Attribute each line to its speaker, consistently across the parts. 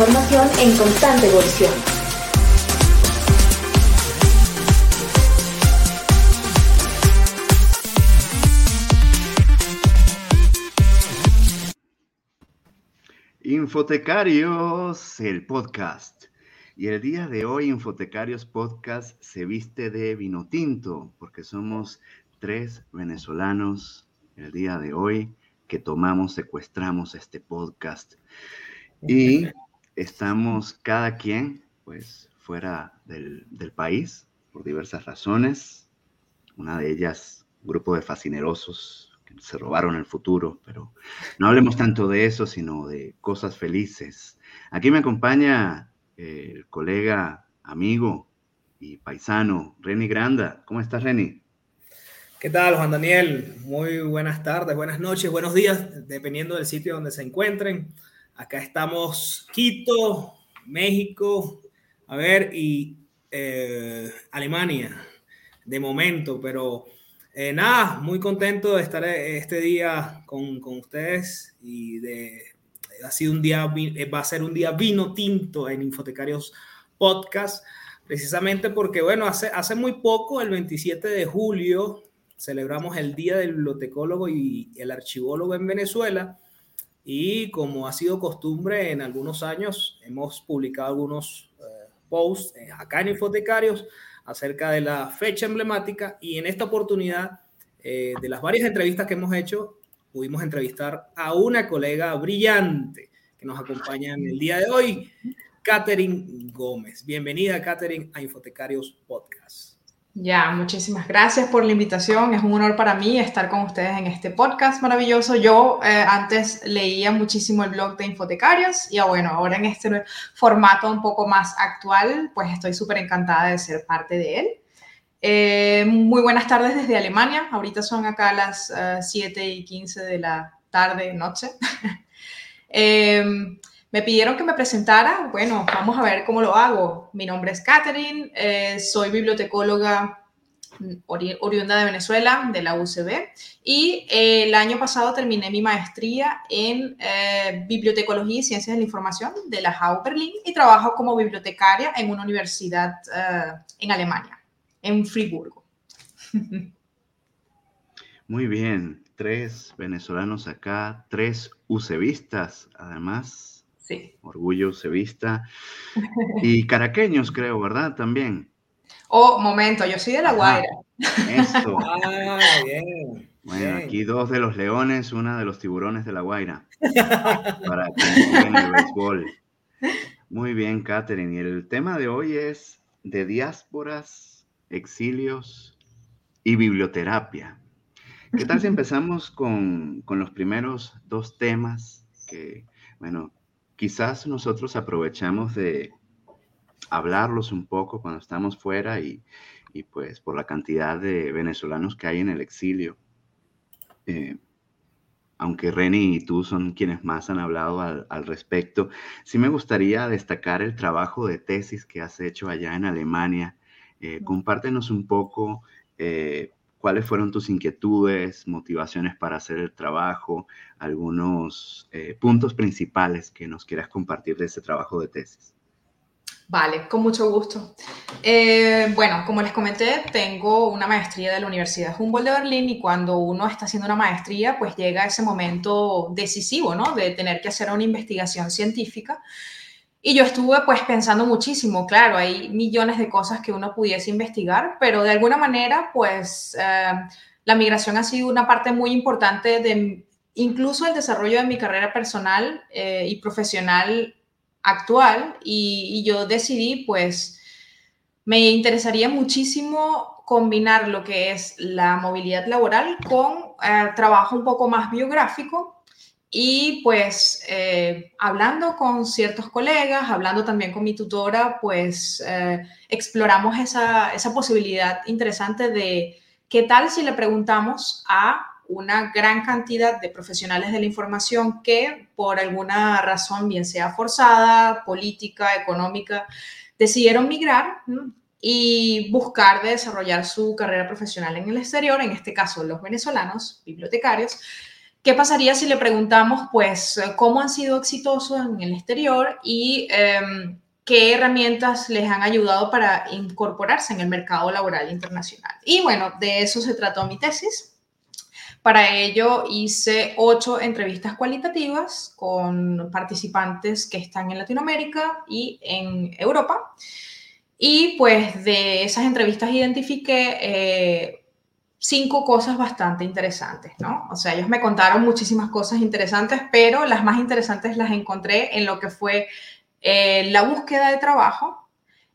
Speaker 1: información en constante evolución.
Speaker 2: Infotecarios, el podcast. Y el día de hoy, Infotecarios Podcast se viste de vino tinto, porque somos tres venezolanos el día de hoy que tomamos, secuestramos este podcast. Y estamos cada quien, pues, fuera del, del país por diversas razones. Una de ellas, un grupo de fascinerosos que se robaron el futuro, pero no hablemos tanto de eso, sino de cosas felices. Aquí me acompaña eh, el colega, amigo y paisano, Reni Granda. ¿Cómo estás, Reni?
Speaker 3: ¿Qué tal, Juan Daniel? Muy buenas tardes, buenas noches, buenos días, dependiendo del sitio donde se encuentren. Acá estamos Quito, México, a ver, y eh, Alemania, de momento, pero eh, nada, muy contento de estar este día con, con ustedes y de, ha sido un día, va a ser un día vino tinto en Infotecarios Podcast, precisamente porque, bueno, hace, hace muy poco, el 27 de julio, celebramos el Día del Bibliotecólogo y el Archivólogo en Venezuela. Y como ha sido costumbre en algunos años, hemos publicado algunos eh, posts eh, acá en Infotecarios acerca de la fecha emblemática y en esta oportunidad, eh, de las varias entrevistas que hemos hecho, pudimos entrevistar a una colega brillante que nos acompaña en el día de hoy, Catherine Gómez. Bienvenida, Catherine, a Infotecarios Podcast.
Speaker 4: Ya, muchísimas gracias por la invitación. Es un honor para mí estar con ustedes en este podcast maravilloso. Yo eh, antes leía muchísimo el blog de Infotecarios y ah, bueno, ahora en este formato un poco más actual, pues estoy súper encantada de ser parte de él. Eh, muy buenas tardes desde Alemania. Ahorita son acá las 7 eh, y 15 de la tarde, noche. Me pidieron que me presentara, bueno, vamos a ver cómo lo hago. Mi nombre es Catherine, eh, soy bibliotecóloga oriunda de Venezuela, de la UCB, y eh, el año pasado terminé mi maestría en eh, Bibliotecología y Ciencias de la Información de la HAU Berlín y trabajo como bibliotecaria en una universidad en Alemania, en Friburgo.
Speaker 2: Muy bien, tres venezolanos acá, tres UCBistas, además Orgullo Sevista. Y caraqueños, creo, ¿verdad? También.
Speaker 4: Oh, momento, yo soy de La Guaira.
Speaker 2: Esto. Ah, bien. Bueno, aquí dos de los leones, una de los tiburones de La Guaira. Para que en el béisbol. Muy bien, Catherine. Y el tema de hoy es de diásporas, exilios y biblioterapia. ¿Qué tal si empezamos con, con los primeros dos temas que, bueno, quizás nosotros aprovechamos de hablarlos un poco cuando estamos fuera y, pues por la cantidad de venezolanos que hay en el exilio. Eh, aunque Reni y tú son quienes más han hablado al, respecto, sí me gustaría destacar el trabajo de tesis que has hecho allá en Alemania. Eh, compártenos un poco eh, cuáles fueron tus inquietudes, motivaciones para hacer el trabajo, algunos eh, puntos principales que nos quieras compartir de ese trabajo de tesis.
Speaker 4: Vale, con mucho gusto. Eh, bueno, como les comenté, tengo una maestría de la Universidad Humboldt de Berlín y cuando uno está haciendo una maestría, pues llega ese momento decisivo, ¿no? De tener que hacer una investigación científica. Y yo estuve pues pensando muchísimo, claro, hay millones de cosas que uno pudiese investigar, pero de alguna manera pues eh, la migración ha sido una parte muy importante de incluso el desarrollo de mi carrera personal eh, y profesional actual. Y, yo decidí pues me interesaría muchísimo combinar lo que es la movilidad laboral con eh, trabajo un poco más biográfico y pues eh, hablando con ciertos colegas, hablando también con mi tutora, pues eh, exploramos esa, esa, posibilidad interesante de qué tal si le preguntamos a una gran cantidad de profesionales de la información que por alguna razón, bien sea forzada, política, económica, decidieron migrar y buscar desarrollar su carrera profesional en el exterior, en este caso los venezolanos, bibliotecarios, ¿Qué pasaría si le preguntamos, pues, cómo han sido exitosos en el exterior y em, qué herramientas les han ayudado para incorporarse en el mercado laboral internacional? Y bueno, de eso se trató mi tesis. Para ello hice ocho entrevistas cualitativas con participantes que están en Latinoamérica y en Europa. Y pues de esas entrevistas identifiqué eh, cinco cosas bastante interesantes, ¿no? O sea, ellos me contaron muchísimas cosas interesantes, pero las más interesantes las encontré en lo que fue eh, la búsqueda de trabajo,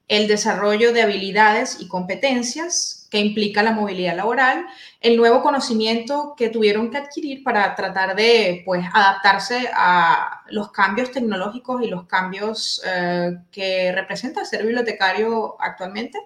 Speaker 4: el desarrollo de habilidades y competencias que implica la movilidad laboral, el nuevo conocimiento que tuvieron que adquirir para tratar de pues, adaptarse a los cambios tecnológicos y los cambios eh, que representa ser bibliotecario actualmente,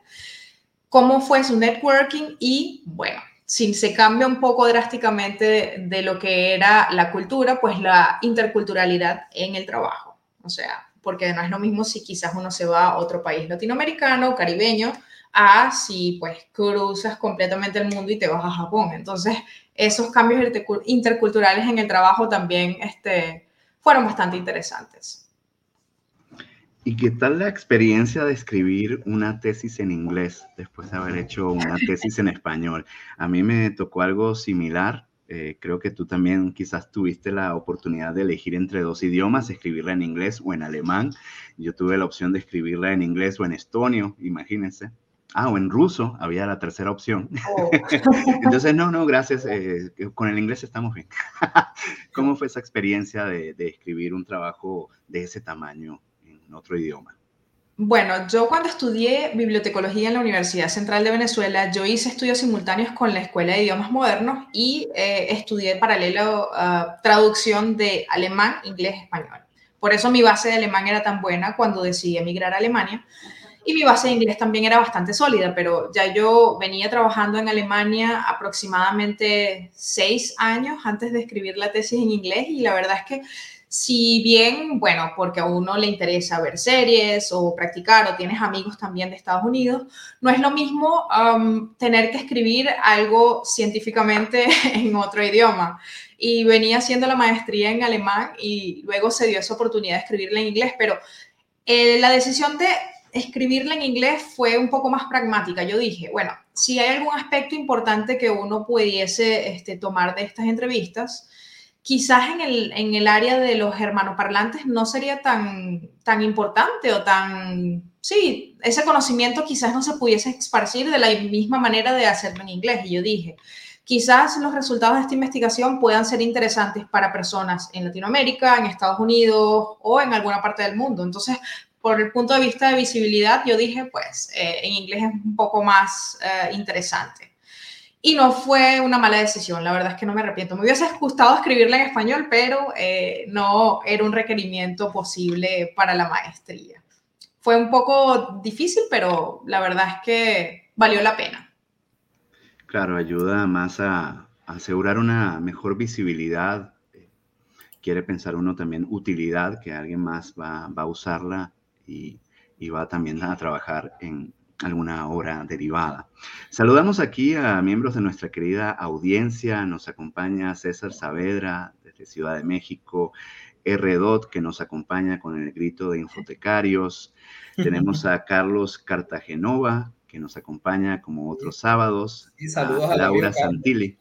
Speaker 4: cómo fue su networking y, bueno, si se cambia un poco drásticamente de, lo que era la cultura, pues la interculturalidad en el trabajo. O sea, porque no es lo mismo si quizás uno se va a otro país latinoamericano, caribeño, a si pues cruzas completamente el mundo y te vas a Japón. Entonces, esos cambios interculturales en el trabajo también este, fueron bastante interesantes.
Speaker 2: ¿Y qué tal la experiencia de escribir una tesis en inglés después de haber hecho una tesis en español? A mí me tocó algo similar. Eh, creo que tú también quizás tuviste la oportunidad de elegir entre dos idiomas, escribirla en inglés o en alemán. Yo tuve la opción de escribirla en inglés o en estonio, imagínense. Ah, o en ruso, había la tercera opción. Oh. Entonces, no, no, gracias. Eh, con el inglés estamos bien. ¿Cómo fue esa experiencia de escribir un trabajo de ese tamaño otro idioma?
Speaker 4: Bueno, yo cuando estudié bibliotecología en la Universidad Central de Venezuela, yo hice estudios simultáneos con la Escuela de Idiomas Modernos y eh, estudié paralelo uh, traducción de alemán, inglés, español. Por eso mi base de alemán era tan buena cuando decidí emigrar a Alemania. Y mi base de inglés también era bastante sólida, pero ya yo venía trabajando en Alemania aproximadamente seis años antes de escribir la tesis en inglés y la verdad es que si bien, bueno, porque a uno le interesa ver series o practicar o tienes amigos también de Estados Unidos, no es lo mismo um, tener que escribir algo científicamente en otro idioma. Y venía haciendo la maestría en alemán y luego se dio esa oportunidad de escribirla en inglés, pero eh, la decisión de escribirla en inglés fue un poco más pragmática. Yo dije, bueno, si hay algún aspecto importante que uno pudiese este, tomar de estas entrevistas, quizás en el, en el área de los hermanoparlantes no sería tan, tan importante o tan... Sí, ese conocimiento quizás no se pudiese esparcir de la misma manera de hacerlo en inglés. Y yo dije, quizás los resultados de esta investigación puedan ser interesantes para personas en Latinoamérica, en Estados Unidos o en alguna parte del mundo. Entonces, por el punto de vista de visibilidad, yo dije, pues eh, en inglés es un poco más eh, interesante. Y no fue una mala decisión, la verdad es que no me arrepiento. Me hubiese gustado escribirla en español, pero eh, no era un requerimiento posible para la maestría. Fue un poco difícil, pero la verdad es que valió la pena.
Speaker 2: Claro, ayuda más a, asegurar una mejor visibilidad. Quiere pensar uno también utilidad, que alguien más va, a usarla y, y va también a trabajar en, alguna hora derivada. Saludamos aquí a miembros de nuestra querida audiencia. Nos acompaña César Saavedra desde Ciudad de México, R.Dot que nos acompaña con el grito de infotecarios. Tenemos a Carlos Cartagenova que nos acompaña como otros sábados.
Speaker 3: Y saludos a,
Speaker 2: Laura Santilli.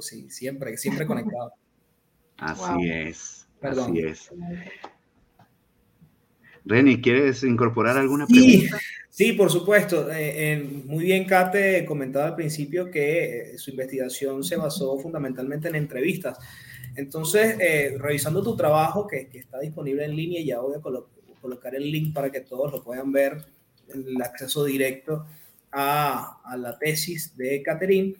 Speaker 3: sí, siempre, siempre conectado.
Speaker 2: Así es, así es. Reni, ¿quieres incorporar alguna pregunta?
Speaker 3: Sí, por supuesto. Eh, muy bien, Kate comentaba al principio que eh, su investigación se basó fundamentalmente en entrevistas. Entonces, eh, revisando tu trabajo, que, está disponible en línea, ya voy a colocar el link para que todos lo puedan ver, el acceso directo a, la tesis de Catherine.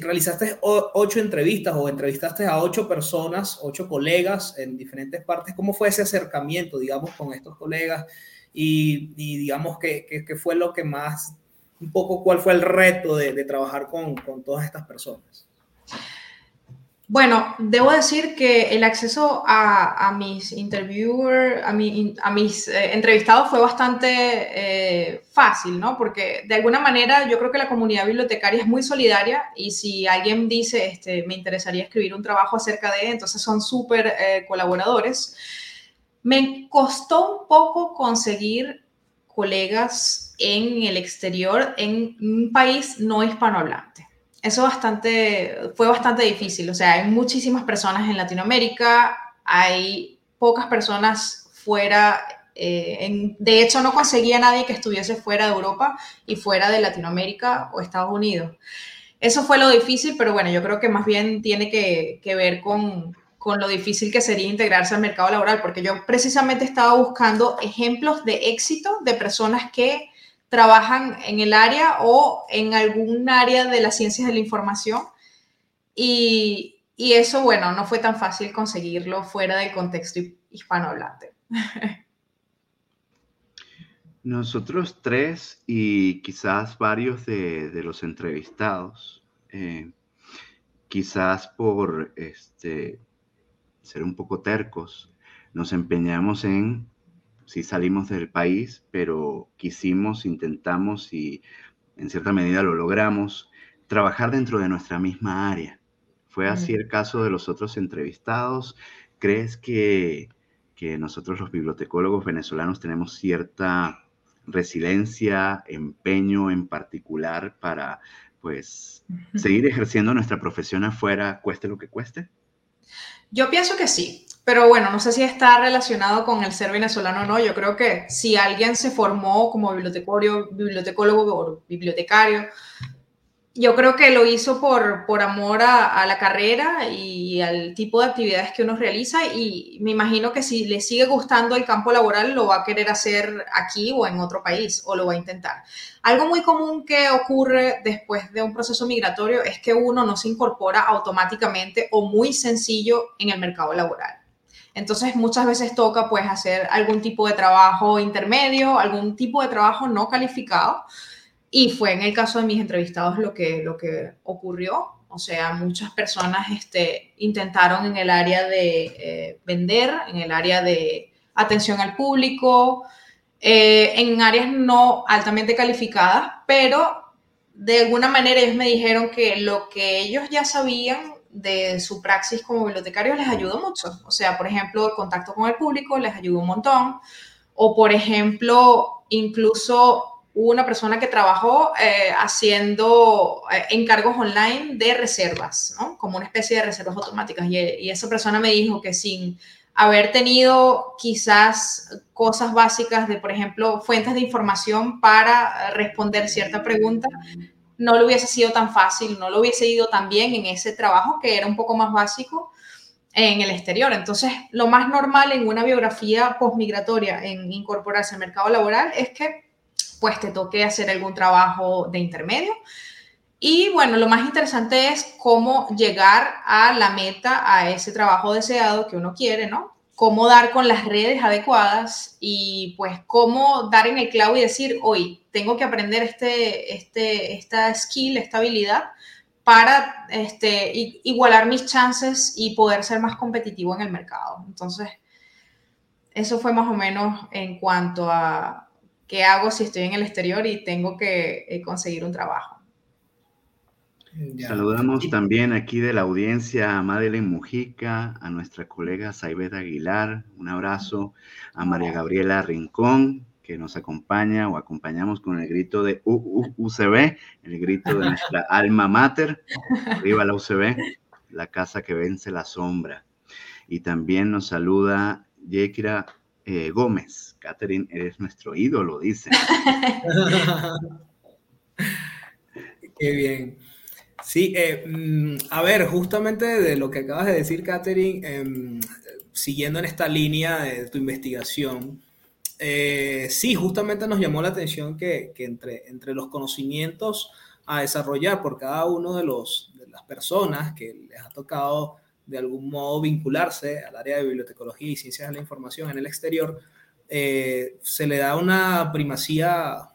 Speaker 3: Realizaste ocho entrevistas o entrevistaste a ocho personas, ocho colegas en diferentes partes. ¿Cómo fue ese acercamiento, digamos, con estos colegas? y, digamos que, que, fue lo que más, un poco cuál fue el reto de, de trabajar con, con, todas estas personas.
Speaker 4: Bueno, debo decir que el acceso a, mis eh, entrevistados fue bastante eh, fácil, ¿no? Porque de alguna manera yo creo que la comunidad bibliotecaria es muy solidaria y si alguien dice, este, me interesaría escribir un trabajo acerca de, entonces son súper eh, colaboradores. Me costó un poco conseguir colegas en el exterior, en un país no hispanohablante eso bastante, fue bastante difícil. O sea, hay muchísimas personas en Latinoamérica, hay pocas personas fuera. Eh, de hecho, no conseguía nadie que estuviese fuera de Europa y fuera de Latinoamérica o Estados Unidos. Eso fue lo difícil, pero bueno, yo creo que más bien tiene que, que ver con, con lo difícil que sería integrarse al mercado laboral, porque yo precisamente estaba buscando ejemplos de éxito de personas que trabajan en el área o en algún área de las ciencias de la información. Y, eso, bueno, no fue tan fácil conseguirlo fuera del contexto hispanohablante.
Speaker 2: Nosotros tres y quizás varios de, los entrevistados, eh, quizás por este, ser un poco tercos, nos empeñamos en sí salimos del país, pero quisimos, intentamos y en cierta medida lo logramos, trabajar dentro de nuestra misma área. ¿Fue así el caso de los otros entrevistados? ¿Crees que, que nosotros los bibliotecólogos venezolanos tenemos cierta resiliencia, empeño en particular para pues seguir ejerciendo nuestra profesión afuera, cueste lo que cueste?
Speaker 4: Yo pienso que sí. Pero bueno, no sé si está relacionado con el ser venezolano o no. Yo creo que si alguien se formó como bibliotecario, bibliotecólogo o bibliotecario, yo creo que lo hizo por, por amor a, la carrera y al tipo de actividades que uno realiza y me imagino que si le sigue gustando el campo laboral lo va a querer hacer aquí o en otro país o lo va a intentar. Algo muy común que ocurre después de un proceso migratorio es que uno no se incorpora automáticamente o muy sencillo en el mercado laboral. Entonces muchas veces toca pues hacer algún tipo de trabajo intermedio, algún tipo de trabajo no calificado. Y fue en el caso de mis entrevistados lo que, lo que ocurrió. O sea, muchas personas este, intentaron en el área de eh, vender, en el área de atención al público, eh, en áreas no altamente calificadas, pero de alguna manera ellos me dijeron que lo que ellos ya sabían de su praxis como bibliotecario les ayudó mucho. O sea, por ejemplo, el contacto con el público les ayudó un montón. O, por ejemplo, incluso una persona que trabajó eh, haciendo eh, encargos online de reservas. Como una especie de reservas automáticas. Y, y, esa persona me dijo que sin haber tenido quizás cosas básicas de, por ejemplo, fuentes de información para responder cierta pregunta, no lo hubiese sido tan fácil, no lo hubiese ido tan bien en ese trabajo que era un poco más básico en el exterior. Entonces, lo más normal en una biografía postmigratoria en incorporarse al mercado laboral es que pues te toque hacer algún trabajo de intermedio. Y bueno, lo más interesante es cómo llegar a la meta, a ese trabajo deseado que uno quiere, ¿no? Cómo dar con las redes adecuadas y pues cómo dar en el clavo y decir, hoy tengo que aprender este, este, esta skill, esta habilidad para este, igualar mis chances y poder ser más competitivo en el mercado. Entonces, eso fue más o menos en cuanto a qué hago si estoy en el exterior y tengo que eh, conseguir un trabajo.
Speaker 2: Saludamos también aquí de la audiencia a Madeleine Mujica, a nuestra colega Saibet Aguilar, un abrazo a María Gabriela Rincón, que nos acompaña o acompañamos con el grito de UCB, el grito de nuestra alma mater, arriba la UCB, la casa que vence la sombra. Y también nos saluda Yekira eh, Gómez. Catherine, eres nuestro ídolo, dice.
Speaker 3: Qué bien. Sí, eh, mm, a ver, justamente de lo que acabas de decir, Catherine, em, siguiendo en esta línea de tu investigación, eh, sí, justamente nos llamó la atención que, entre, entre los conocimientos a desarrollar por cada uno de, los, de las personas que les ha tocado de algún modo vincularse al área de bibliotecología y ciencias de la información en el exterior, eh, se le da una primacía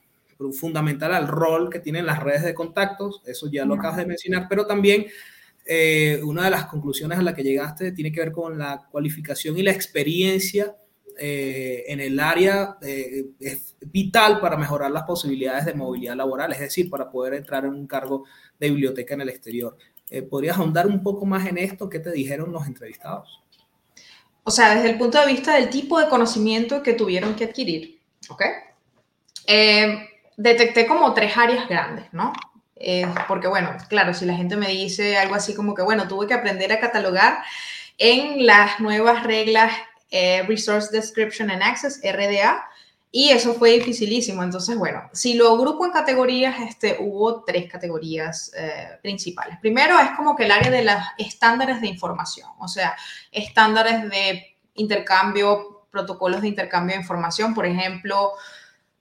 Speaker 3: fundamental al rol que tienen las redes de contactos, eso ya lo acabas de mencionar, pero también eh, una de las conclusiones a la que llegaste tiene que ver con la cualificación y la experiencia eh, en el área eh, es vital para mejorar las posibilidades de movilidad laboral, es decir, para poder entrar en un cargo de biblioteca en el exterior. ¿Podrías ahondar un poco más en esto? ¿Qué te dijeron los entrevistados?
Speaker 4: O sea, desde el punto de vista del tipo de conocimiento que tuvieron que adquirir, ¿ok? Detecté como tres áreas grandes, ¿no? Eh, porque bueno, claro, si la gente me dice algo así como que, bueno, tuve que aprender a catalogar en las nuevas reglas eh, Resource Description and Access, RDA, y eso fue dificilísimo. Entonces, bueno, si lo agrupo en categorías, este, hubo tres categorías eh, principales. Primero es como que el área de los estándares de información, o sea, estándares de intercambio, protocolos de intercambio de información, por ejemplo,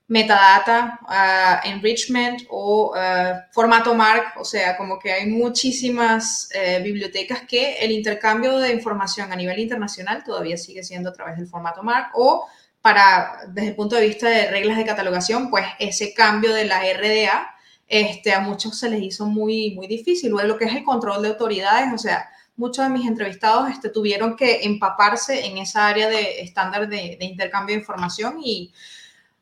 Speaker 4: metadata, uh, enrichment o uh, formato MARC, o sea, como que hay muchísimas eh, bibliotecas que el intercambio de información a nivel internacional todavía sigue siendo a través del formato MARC o para, desde el punto de vista de reglas de catalogación, pues ese cambio de la RDA, este, a muchos se les hizo muy, muy difícil. Luego lo que es el control de autoridades, o sea, muchos de mis entrevistados este, tuvieron que empaparse en esa área de estándar de, de intercambio de información y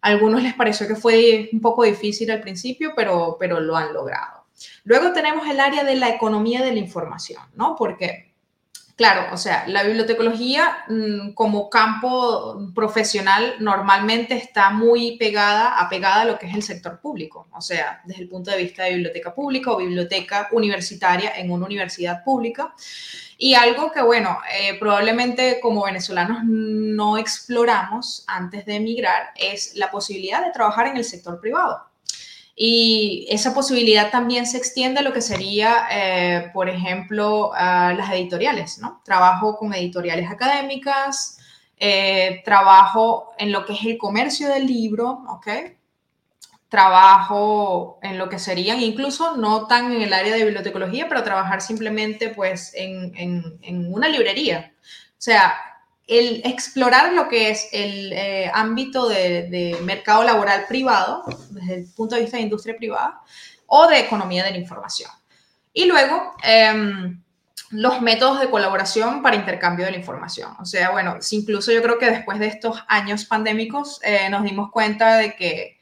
Speaker 4: algunos les pareció que fue un poco difícil al principio, pero, pero lo han logrado. Luego tenemos el área de la economía de la información, ¿no? Porque, claro, o sea, la bibliotecología mm, como campo profesional normalmente está muy pegada, apegada a lo que es el sector público, o sea, desde el punto de vista de biblioteca pública o biblioteca universitaria en una universidad pública. Y algo que, bueno, eh, probablemente como venezolanos no exploramos antes de emigrar es la posibilidad de trabajar en el sector privado. Y esa posibilidad también se extiende a lo que sería, eh, por ejemplo, las editoriales, ¿no? Trabajo con editoriales académicas, eh, trabajo en lo que es el comercio del libro, ¿ok? Trabajo en lo que serían, incluso no tan en el área de bibliotecología, pero trabajar simplemente pues en, en, una librería. O sea, el explorar lo que es el eh, ámbito de, de, mercado laboral privado, desde el punto de vista de industria privada, o de economía de la información. Y luego, em, los métodos de colaboración para intercambio de la información. O sea, bueno, incluso yo creo que después de estos años pandémicos eh, nos dimos cuenta de que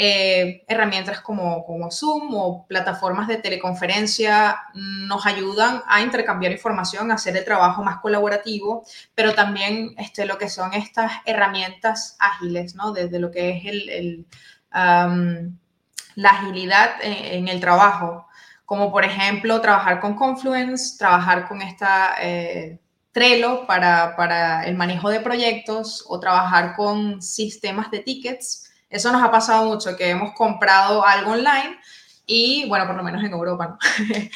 Speaker 4: eh, herramientas como, como Zoom o plataformas de teleconferencia nos ayudan a intercambiar información, a hacer el trabajo más colaborativo, pero también este, lo que son estas herramientas ágiles, ¿no? Desde lo que es el, la agilidad en, el trabajo, como por ejemplo trabajar con Confluence, trabajar con esta... Eh, Trello para, para el manejo de proyectos o trabajar con sistemas de tickets eso nos ha pasado mucho, que hemos comprado algo online y, bueno, por lo menos en Europa, ¿no?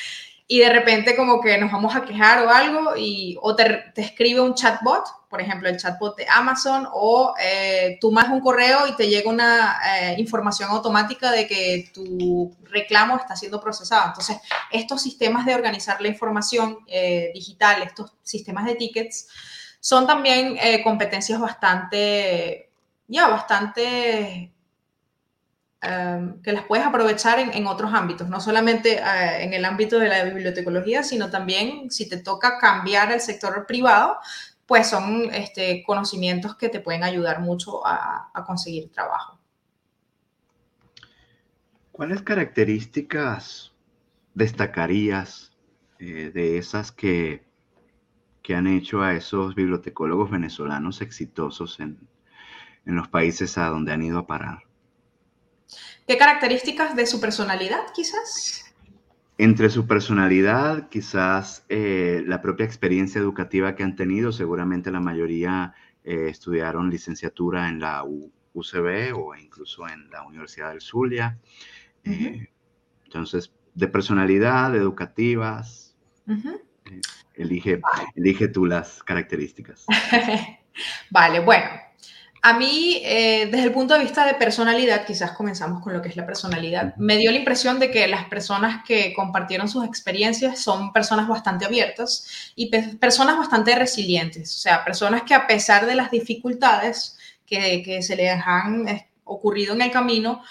Speaker 4: y de repente como que nos vamos a quejar o algo y o te, escribe un chatbot, por ejemplo, el chatbot de Amazon, o eh, tú mandas un correo y te llega una eh, información automática de que tu reclamo está siendo procesado. Entonces, estos sistemas de organizar la información eh, digital, estos sistemas de tickets, son también competencias bastante ya bastante em, que las puedes aprovechar en, otros ámbitos, no solamente eh, en el ámbito de la bibliotecología, sino también si te toca cambiar el sector privado, pues son este, conocimientos que te pueden ayudar mucho a, conseguir trabajo.
Speaker 2: ¿Cuáles características destacarías eh, de esas que, que han hecho a esos bibliotecólogos venezolanos exitosos en, en los países a donde han ido a parar.
Speaker 4: ¿Qué características de su personalidad quizás?
Speaker 2: Entre su personalidad, quizás eh, la propia experiencia educativa que han tenido, seguramente la mayoría eh, estudiaron licenciatura en la UCB o incluso en la Universidad del Zulia. Eh, entonces, de personalidad, educativas, elige, elige tú las características.
Speaker 4: vale, bueno, a mí, eh, desde el punto de vista de personalidad, quizás comenzamos con lo que es la personalidad, me dio la impresión de que las personas que compartieron sus experiencias son personas bastante abiertas y personas bastante resilientes, o sea, personas que a pesar de las dificultades que, se les han eh, ocurrido en el camino,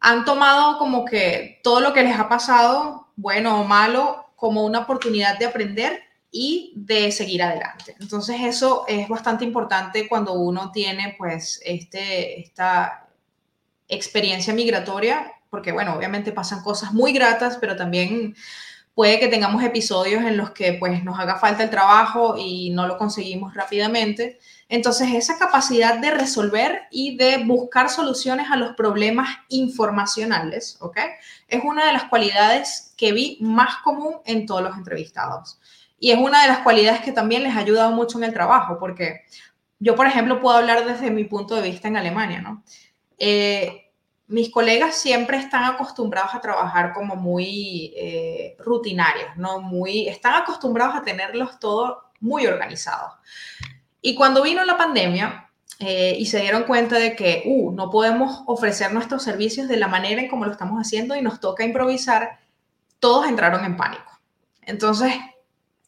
Speaker 4: han tomado como que todo lo que les ha pasado, bueno o malo, como una oportunidad de aprender y de seguir adelante. Entonces eso es bastante importante cuando uno tiene pues este, esta experiencia migratoria, porque bueno, obviamente pasan cosas muy gratas, pero también puede que tengamos episodios en los que pues nos haga falta el trabajo y no lo conseguimos rápidamente. Entonces, esa capacidad de resolver y de buscar soluciones a los problemas informacionales, ¿ok? Es una de las cualidades que vi más común en todos los entrevistados. Y es una de las cualidades que también les ha ayudado mucho en el trabajo, porque yo, por ejemplo, puedo hablar desde mi punto de vista en Alemania, ¿no? Eh, mis colegas siempre están acostumbrados a trabajar como muy eh, rutinarios, ¿no? Muy, están acostumbrados a tenerlos todo muy organizados. Y cuando vino la pandemia eh, y se dieron cuenta de que, uh, no podemos ofrecer nuestros servicios de la manera en como lo estamos haciendo y nos toca improvisar, todos entraron en pánico. Entonces,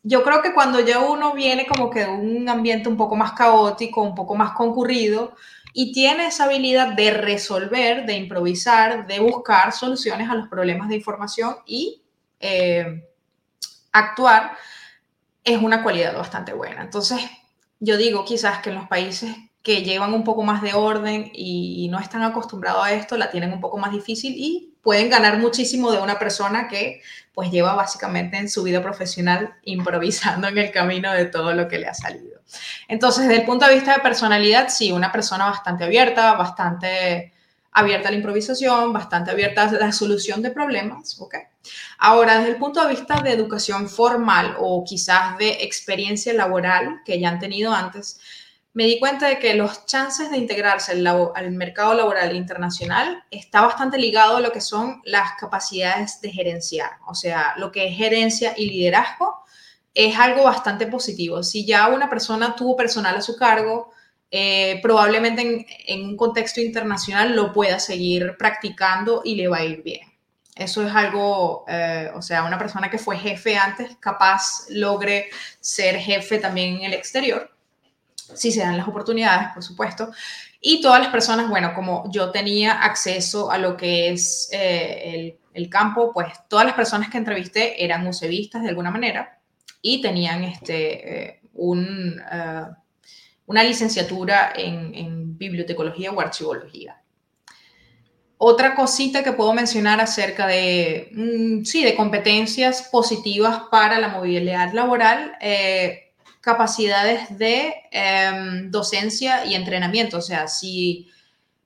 Speaker 4: yo creo que cuando ya uno viene como que de un ambiente un poco más caótico, un poco más concurrido, y tiene esa habilidad de resolver, de improvisar, de buscar soluciones a los problemas de información y eh, actuar, es una cualidad bastante buena. Entonces, yo digo quizás que en los países que llevan un poco más de orden y, no están acostumbrados a esto, la tienen un poco más difícil y pueden ganar muchísimo de una persona que pues lleva básicamente en su vida profesional improvisando en el camino de todo lo que le ha salido. Entonces, desde el punto de vista de personalidad, sí, una persona bastante abierta, bastante abierta a la improvisación, bastante abierta a la solución de problemas, ¿ok? Ahora, desde el punto de vista de educación formal o quizás de experiencia laboral que ya han tenido antes, me di cuenta de que los chances de integrarse al, mercado laboral internacional está bastante ligado a lo que son las capacidades de gerenciar, o sea, lo que es gerencia y liderazgo es algo bastante positivo. Si ya una persona tuvo personal a su cargo, eh, probablemente en, un contexto internacional lo pueda seguir practicando y le va a ir bien. Eso es algo, eh, o sea, una persona que fue jefe antes, capaz logre ser jefe también en el exterior si se dan las oportunidades, por supuesto. Y todas las personas, bueno, como yo tenía acceso a lo que es eh, el, campo, pues todas las personas que entrevisté eran musevistas de alguna manera y tenían este, eh, un, eh, una licenciatura en, en, bibliotecología o archivología. Otra cosita que puedo mencionar acerca de, mm, sí, de competencias positivas para la movilidad laboral, capacidades de em, docencia y entrenamiento. O sea, si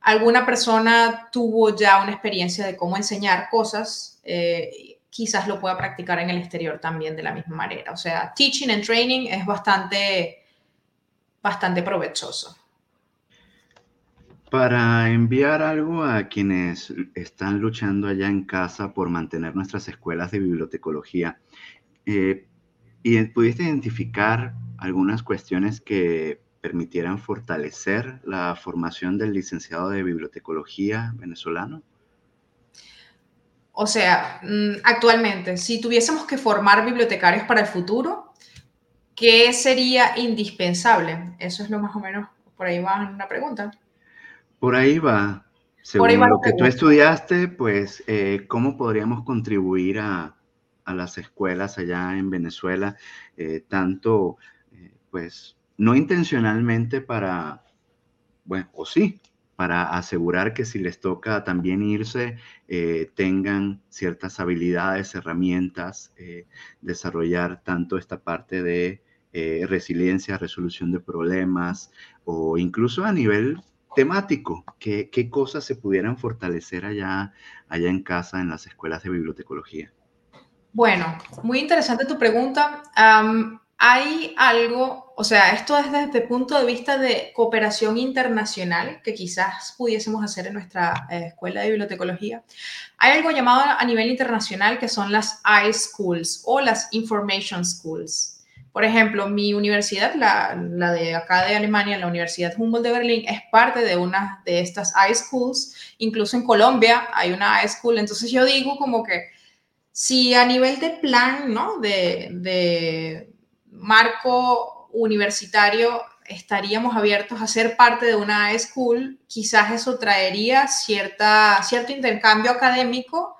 Speaker 4: alguna persona tuvo ya una experiencia de cómo enseñar cosas, eh, quizás lo pueda practicar en el exterior también de la misma manera. O sea, teaching and training es bastante, bastante provechoso.
Speaker 2: Para enviar algo a quienes están luchando allá en casa por mantener nuestras escuelas de bibliotecología, eh, ¿Y pudiste identificar algunas cuestiones que permitieran fortalecer la formación del licenciado de bibliotecología venezolano?
Speaker 4: O sea, mm, actualmente, si tuviésemos que formar bibliotecarios para el futuro, ¿qué sería indispensable? Eso es lo más o menos, por ahí va una pregunta.
Speaker 2: Por ahí va. Según lo que tú estudiaste, pues, eh, ¿cómo podríamos contribuir a, a las escuelas allá en Venezuela, eh, tanto, eh, pues, no intencionalmente para, bueno, o sí, para asegurar que si les toca también irse, eh, tengan ciertas habilidades, herramientas, desarrollar tanto esta parte de resiliencia, resolución de problemas o incluso a nivel temático, ¿qué, qué cosas se pudieran fortalecer allá, allá en casa en las escuelas de bibliotecología?
Speaker 4: Bueno, muy interesante tu pregunta. hay algo, o sea, esto es desde el punto de vista de cooperación internacional que quizás pudiésemos hacer en nuestra eh, escuela de bibliotecología. Hay algo llamado a nivel internacional que son las iSchools o las Information Schools. Por ejemplo, mi universidad, la, la, de acá de Alemania, la Universidad Humboldt de Berlín, es parte de una de estas iSchools. Incluso en Colombia hay una iSchool. Entonces yo digo como que si a nivel de plan, ¿no? De, marco universitario estaríamos abiertos a ser parte de una school, quizás eso traería cierta, cierto intercambio académico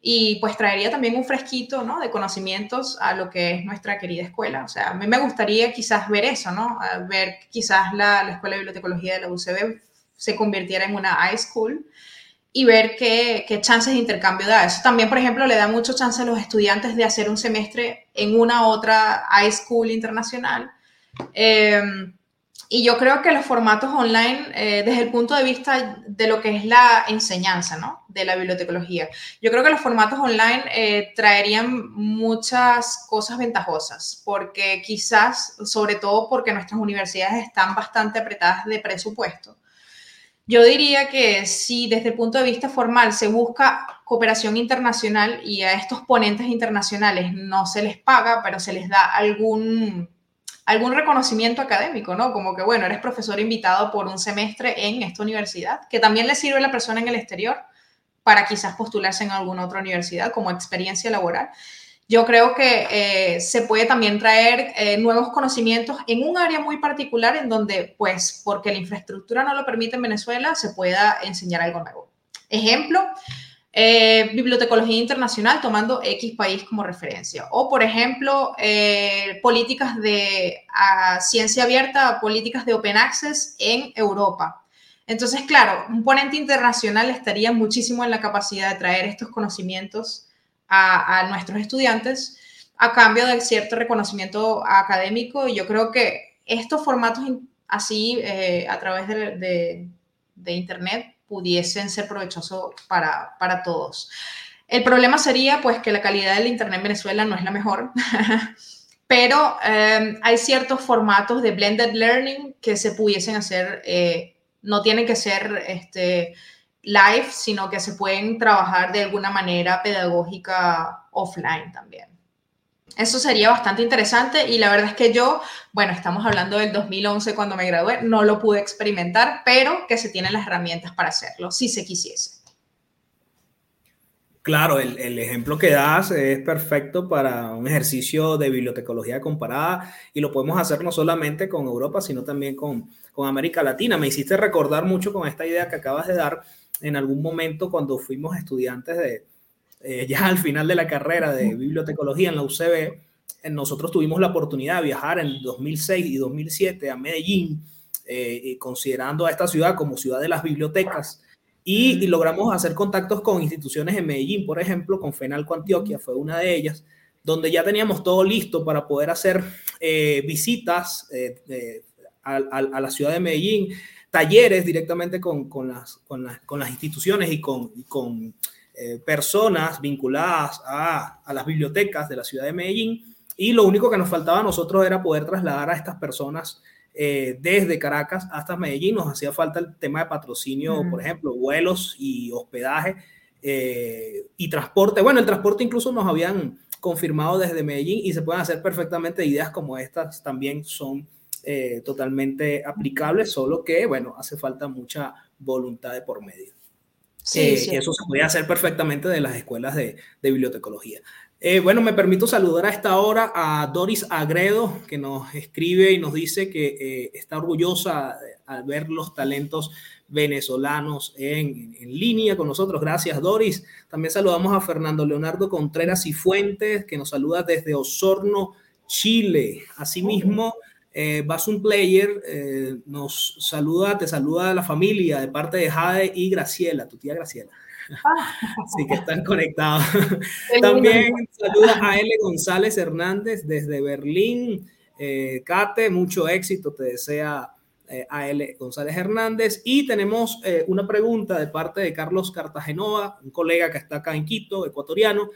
Speaker 4: y pues traería también un fresquito, ¿no? De conocimientos a lo que es nuestra querida escuela. O sea, a mí me gustaría quizás ver eso, ¿no? ver quizás la, la Escuela de Bibliotecología de la UCB se convirtiera en una high school y ver qué, qué, chances de intercambio da. Eso también, por ejemplo, le da mucho chance a los estudiantes de hacer un semestre en una otra high school internacional. Eh, y yo creo que los formatos online, eh, desde el punto de vista de lo que es la enseñanza, ¿no? De la bibliotecología, yo creo que los formatos online eh, traerían muchas cosas ventajosas, porque quizás, sobre todo porque nuestras universidades están bastante apretadas de presupuesto. Yo diría que si desde el punto de vista formal se busca cooperación internacional y a estos ponentes internacionales no se les paga, pero se les da algún algún reconocimiento académico, ¿no? Como que, bueno, eres profesor invitado por un semestre en esta universidad, que también le sirve a la persona en el exterior para quizás postularse en alguna otra universidad como experiencia laboral. Yo creo que eh, se puede también traer eh, nuevos conocimientos en un área muy particular en donde, pues, porque la infraestructura no lo permite en Venezuela, se pueda enseñar algo nuevo. Ejemplo, eh, bibliotecología internacional tomando X país como referencia. O, por ejemplo, eh, políticas de ciencia abierta, políticas de open access en Europa. Entonces, claro, un ponente internacional estaría muchísimo en la capacidad de traer estos conocimientos a, nuestros estudiantes a cambio de cierto reconocimiento académico. Y yo creo que estos formatos así, eh, a través de Internet, pudiesen ser provechosos para, para todos. El problema sería pues que la calidad del Internet en Venezuela no es la mejor, pero em, hay ciertos formatos de blended learning que se pudiesen hacer, eh, no tienen que ser este, live, sino que se pueden trabajar de alguna manera pedagógica offline también. Eso sería bastante interesante y la verdad es que yo, bueno, estamos hablando del 2011 cuando me gradué, no lo pude experimentar, pero que se tienen las herramientas para hacerlo, si se quisiese.
Speaker 3: Claro, el, ejemplo que das es perfecto para un ejercicio de bibliotecología comparada y lo podemos hacer no solamente con Europa, sino también con, con América Latina. Me hiciste recordar mucho con esta idea que acabas de dar en algún momento cuando fuimos estudiantes de, eh, ya al final de la carrera de bibliotecología en la UCB, eh, nosotros tuvimos la oportunidad de viajar en 2006 y 2007 a Medellín, eh, considerando a esta ciudad como ciudad de las bibliotecas. Y, logramos hacer contactos con instituciones en Medellín, por ejemplo, con FENALCO Antioquia, fue una de ellas, donde ya teníamos todo listo para poder hacer visitas a, la ciudad de Medellín, talleres directamente con, con, las, con, las, con las, instituciones y con, y con eh, personas vinculadas a, a, las bibliotecas de la ciudad de Medellín y lo único que nos faltaba a nosotros era poder trasladar a estas personas eh, desde Caracas hasta Medellín. Nos hacía falta el tema de patrocinio, por ejemplo, vuelos y hospedaje eh, y transporte. Bueno, el transporte incluso nos habían confirmado desde Medellín y se pueden hacer perfectamente ideas como estas también son totalmente aplicables, solo que, bueno, hace falta mucha voluntad de por medio. Sí, eh, Eso se puede hacer perfectamente de las escuelas de, bibliotecología. Eh, bueno, me permito saludar a esta hora a Doris Agredo, que nos escribe y nos dice que eh, está orgullosa al ver los talentos venezolanos en, en, línea con nosotros. Gracias, Doris. También saludamos a Fernando Leonardo Contreras y Fuentes, que nos saluda desde Osorno, Chile. Asimismo, eh, Basum Player eh, nos saluda, te saluda a la familia de parte de Jade y Graciela, tu tía Graciela. Así que están conectados. También saluda a L. González Hernández desde Berlín. Eh, Kate, mucho éxito, te desea eh, a L. González Hernández. Y tenemos una pregunta de parte de Carlos Cartagenova, un colega que está acá en Quito, ecuatoriano,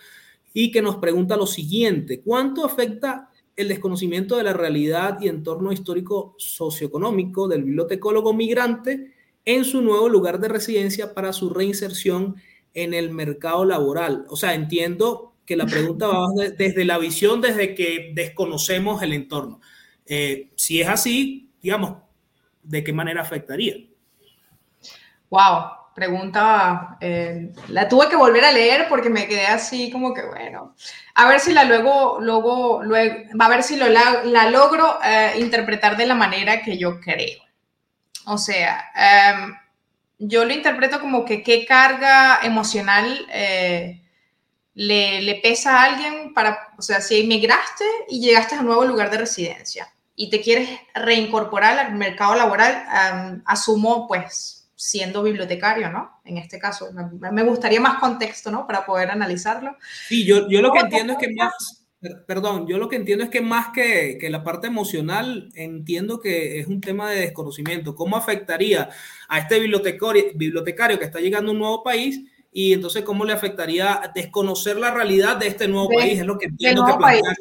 Speaker 3: y que nos pregunta lo siguiente, ¿cuánto afecta el desconocimiento de la realidad y entorno histórico socioeconómico del bibliotecólogo migrante en su nuevo lugar de residencia para su reinserción en el mercado laboral. O sea, entiendo que la pregunta va desde la visión, desde que desconocemos el entorno. Eh, si es así, digamos, ¿de qué manera afectaría?
Speaker 4: Wow, pregunta, eh, la tuve que volver a leer porque me quedé así como que, bueno, a ver si la luego, luego, luego a ver si lo, la, logro eh, interpretar de la manera que yo creo. O sea, em, yo lo interpreto como que qué carga emocional eh, le, le, pesa a alguien para, o sea, si emigraste y llegaste a un nuevo lugar de residencia y te quieres reincorporar al mercado laboral, asumo pues siendo bibliotecario, ¿no? En este caso, me, gustaría más contexto, ¿no? Para poder analizarlo.
Speaker 3: Sí, yo, yo lo que entiendo es que más, Perdón, yo lo que entiendo es que más que, que, la parte emocional, entiendo que es un tema de desconocimiento. ¿Cómo afectaría a este bibliotecario, bibliotecario que está llegando a un nuevo país? Y entonces, ¿cómo le afectaría desconocer la realidad de este nuevo país? Es lo que entiendo que plantea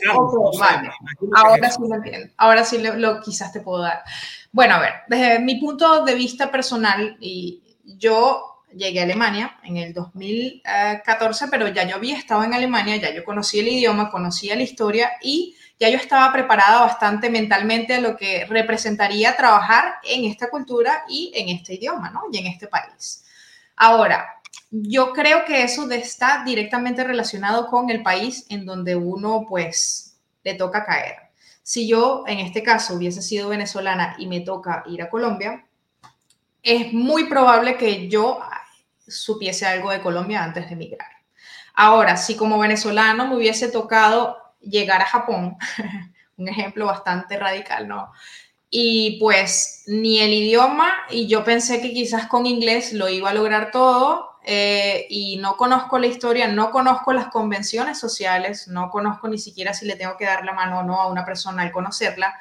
Speaker 4: Ahora sí lo entiendo. Ahora sí lo, lo, quizás te puedo dar. Bueno, a ver, desde mi punto de vista personal, y yo llegué a Alemania en el 2014, pero ya yo había estado en Alemania, ya yo conocía el idioma, conocía la historia y ya yo estaba preparada bastante mentalmente a lo que representaría trabajar en esta cultura y en este idioma, ¿no? Y en este país. Ahora, yo creo que eso está directamente relacionado con el país en donde uno, pues, le toca caer. Si yo, en este caso, hubiese sido venezolana y me toca ir a Colombia, es muy probable que yo supiese algo de Colombia antes de emigrar. Ahora, si como venezolano me hubiese tocado llegar a Japón, un ejemplo bastante radical, ¿no? Y pues ni el idioma, y yo pensé que quizás con inglés lo iba a lograr todo, eh, y no conozco la historia, no conozco las convenciones sociales, no conozco ni siquiera si le tengo que dar la mano o no a una persona al conocerla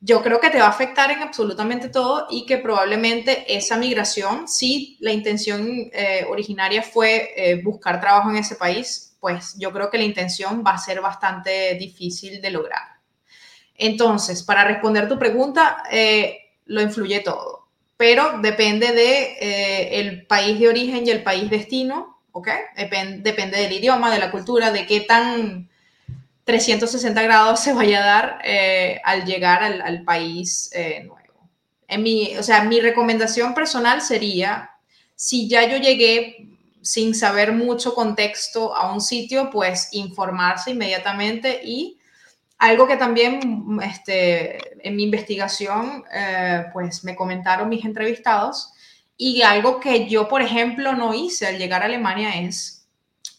Speaker 4: yo creo que te va a afectar en absolutamente todo y que probablemente esa migración, si la intención eh, originaria fue eh, buscar trabajo en ese país, pues yo creo que la intención va a ser bastante difícil de lograr. Entonces, para responder tu pregunta, lo influye todo, pero depende de el país de origen y el país destino, ¿ok? depende del idioma, de la cultura, de qué tan 360 grados se vaya a dar eh, al llegar al, país eh, nuevo. En mi, o sea, mi recomendación personal sería, si ya yo llegué sin saber mucho contexto a un sitio, pues informarse inmediatamente y algo que también este, en mi investigación, eh, pues me comentaron mis entrevistados y algo que yo, por ejemplo, no hice al llegar a Alemania es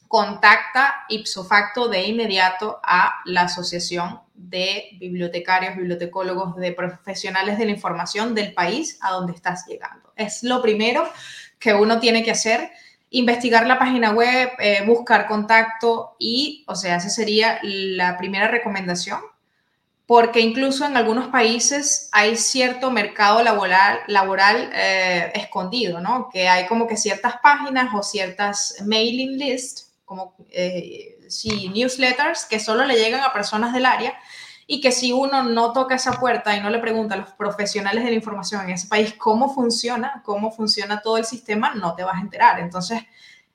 Speaker 4: contacta ipso facto de inmediato a la Asociación de Bibliotecarios, Bibliotecólogos, de Profesionales de la Información del país a donde estás llegando. Es lo primero que uno tiene que hacer, investigar la página web, eh, buscar contacto y, o sea, esa sería la primera recomendación, porque incluso en algunos países hay cierto mercado laboral, eh, escondido, ¿no? Que hay como que ciertas páginas o ciertas mailing lists como eh, newsletters que solo le llegan a personas del área y que si uno no toca esa puerta y no le pregunta a los profesionales de la información en ese país cómo funciona, cómo funciona todo el sistema, no te vas a enterar. Entonces,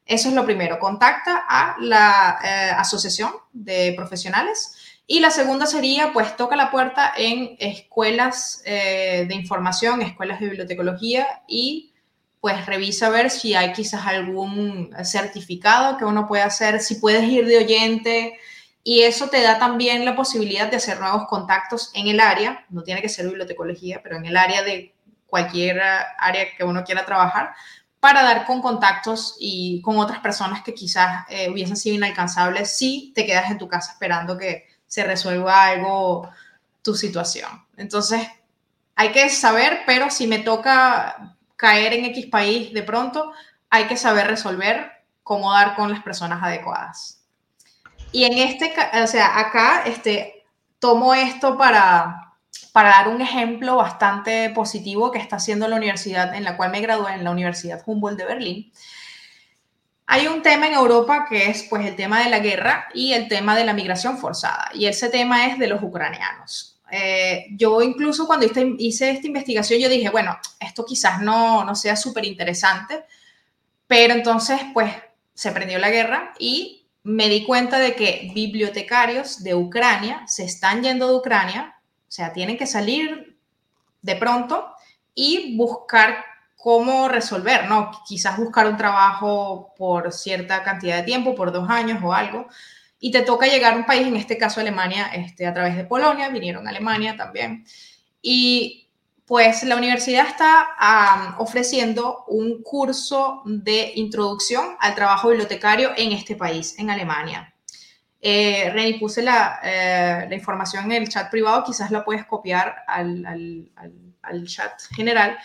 Speaker 4: eso es lo primero, contacta a la eh, asociación de profesionales. Y la segunda sería, pues, toca la puerta en escuelas eh, de información, escuelas de bibliotecología y pues revisa a ver si hay quizás algún certificado que uno puede hacer, si puedes ir de oyente y eso te da también la posibilidad de hacer nuevos contactos en el área, no tiene que ser bibliotecología, pero en el área de cualquier área que uno quiera trabajar, para dar con contactos y con otras personas que quizás eh, hubiesen sido inalcanzables si te quedas en tu casa esperando que se resuelva algo tu situación. Entonces, hay que saber, pero si me toca caer en X país de pronto, hay que saber resolver cómo dar con las personas adecuadas. Y en este, o sea, acá este, tomo esto para, para dar un ejemplo bastante positivo que está haciendo la universidad en la cual me gradué, en la Universidad Humboldt de Berlín. Hay un tema en Europa que es pues el tema de la guerra y el tema de la migración forzada. Y ese tema es de los ucranianos. Eh, yo incluso cuando hice esta investigación, yo dije, bueno, esto quizás no, no sea súper interesante, pero entonces pues se prendió la guerra y me di cuenta de que bibliotecarios de Ucrania se están yendo de Ucrania, o sea, tienen que salir de pronto y buscar cómo resolver, ¿no? Quizás buscar un trabajo por cierta cantidad de tiempo, por dos años o algo, y te toca llegar a un país, en este caso Alemania, este, a través de Polonia, vinieron a Alemania también. Y pues la universidad está ofreciendo un curso de introducción al trabajo bibliotecario en este país, en Alemania. Eh, puse la, eh, la, información en el chat privado, quizás la puedes copiar al, chat general.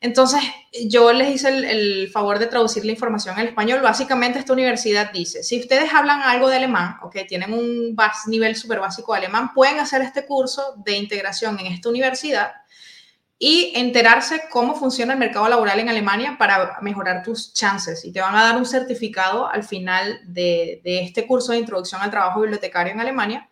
Speaker 4: Entonces, yo les hice el, favor de traducir la información al español. Básicamente, esta universidad dice, si ustedes hablan algo de alemán, o tienen un nivel súper básico de alemán, pueden hacer este curso de integración en esta universidad y enterarse cómo funciona el mercado laboral en Alemania para mejorar tus chances. Y te van a dar un certificado al final de, este curso de introducción al trabajo bibliotecario en Alemania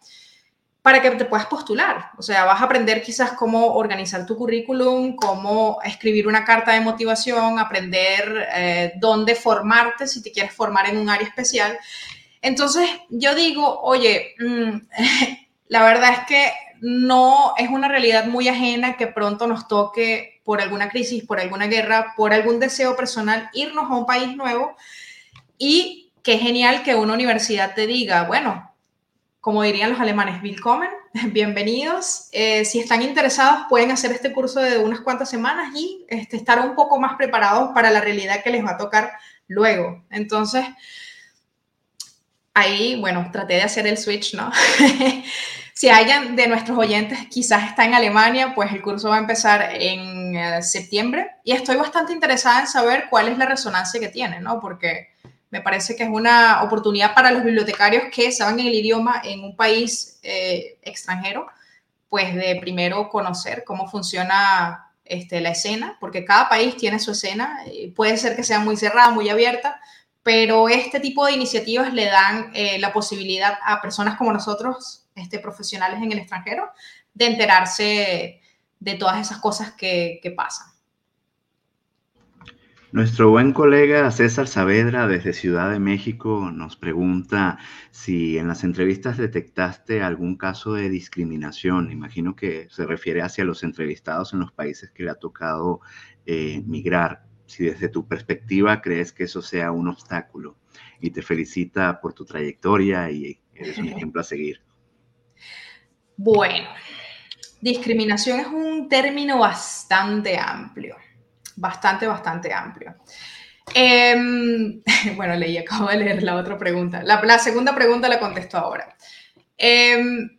Speaker 4: para que te puedas postular. O sea, vas a aprender quizás cómo organizar tu currículum, cómo escribir una carta de motivación, aprender eh, dónde formarte si te quieres formar en un área especial. Entonces, yo digo, oye, mm, la verdad es que no es una realidad muy ajena que pronto nos toque por alguna crisis, por alguna guerra, por algún deseo personal irnos a un país nuevo y qué genial que una universidad te diga, bueno, como dirían los alemanes, willkommen, bienvenidos. Eh, si están interesados, pueden hacer este curso de unas cuantas semanas y este, estar un poco más preparados para la realidad que les va a tocar luego. Entonces, ahí, bueno, traté de hacer el switch, ¿no? Si alguien de nuestros oyentes quizás está en Alemania, pues el curso va a empezar en eh, septiembre y estoy bastante interesada en saber cuál es la resonancia que tiene, ¿no? Porque me parece que es una oportunidad para los bibliotecarios que saben el idioma en un país eh, extranjero, pues de primero conocer cómo funciona este, la escena, porque cada país tiene su escena, puede ser que sea muy cerrada, muy abierta, pero este tipo de iniciativas le dan eh, la posibilidad a personas como nosotros este, profesionales en el extranjero, de enterarse de todas esas cosas que, pasan.
Speaker 2: Nuestro buen colega César Saavedra desde Ciudad de México nos pregunta si en las entrevistas detectaste algún caso de discriminación. Imagino que se refiere hacia los entrevistados en los países que le ha tocado eh, migrar. Si desde tu perspectiva crees que eso sea un obstáculo y te felicita por tu trayectoria y eres un ejemplo a seguir.
Speaker 4: Bueno, discriminación es un término bastante amplio, bastante, bastante amplio. Em, bueno, leí, acabo de leer la otra pregunta. La, segunda pregunta la contesto ahora. Em,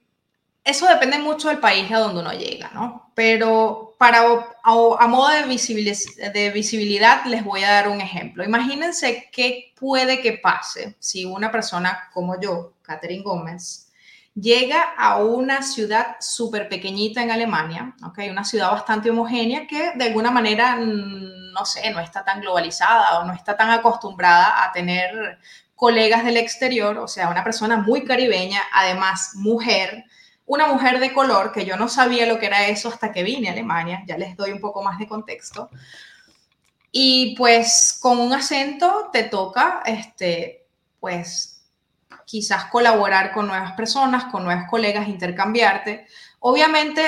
Speaker 4: eso depende mucho del país a donde uno llega, ¿no? Pero para, a, modo de, de visibilidad les voy a dar un ejemplo. Imagínense qué puede que pase si una persona como yo, Catherine Gómez, llega a una ciudad súper pequeñita en Alemania, ¿okay? una ciudad bastante homogénea que de alguna manera, mm, no sé, no está tan globalizada o no está tan acostumbrada a tener colegas del exterior, o sea, una persona muy caribeña, además mujer, una mujer de color, que yo no sabía lo que era eso hasta que vine a Alemania, ya les doy un poco más de contexto. Y pues con un acento te toca, este, pues quizás colaborar con nuevas personas, con nuevos colegas, intercambiarte. Obviamente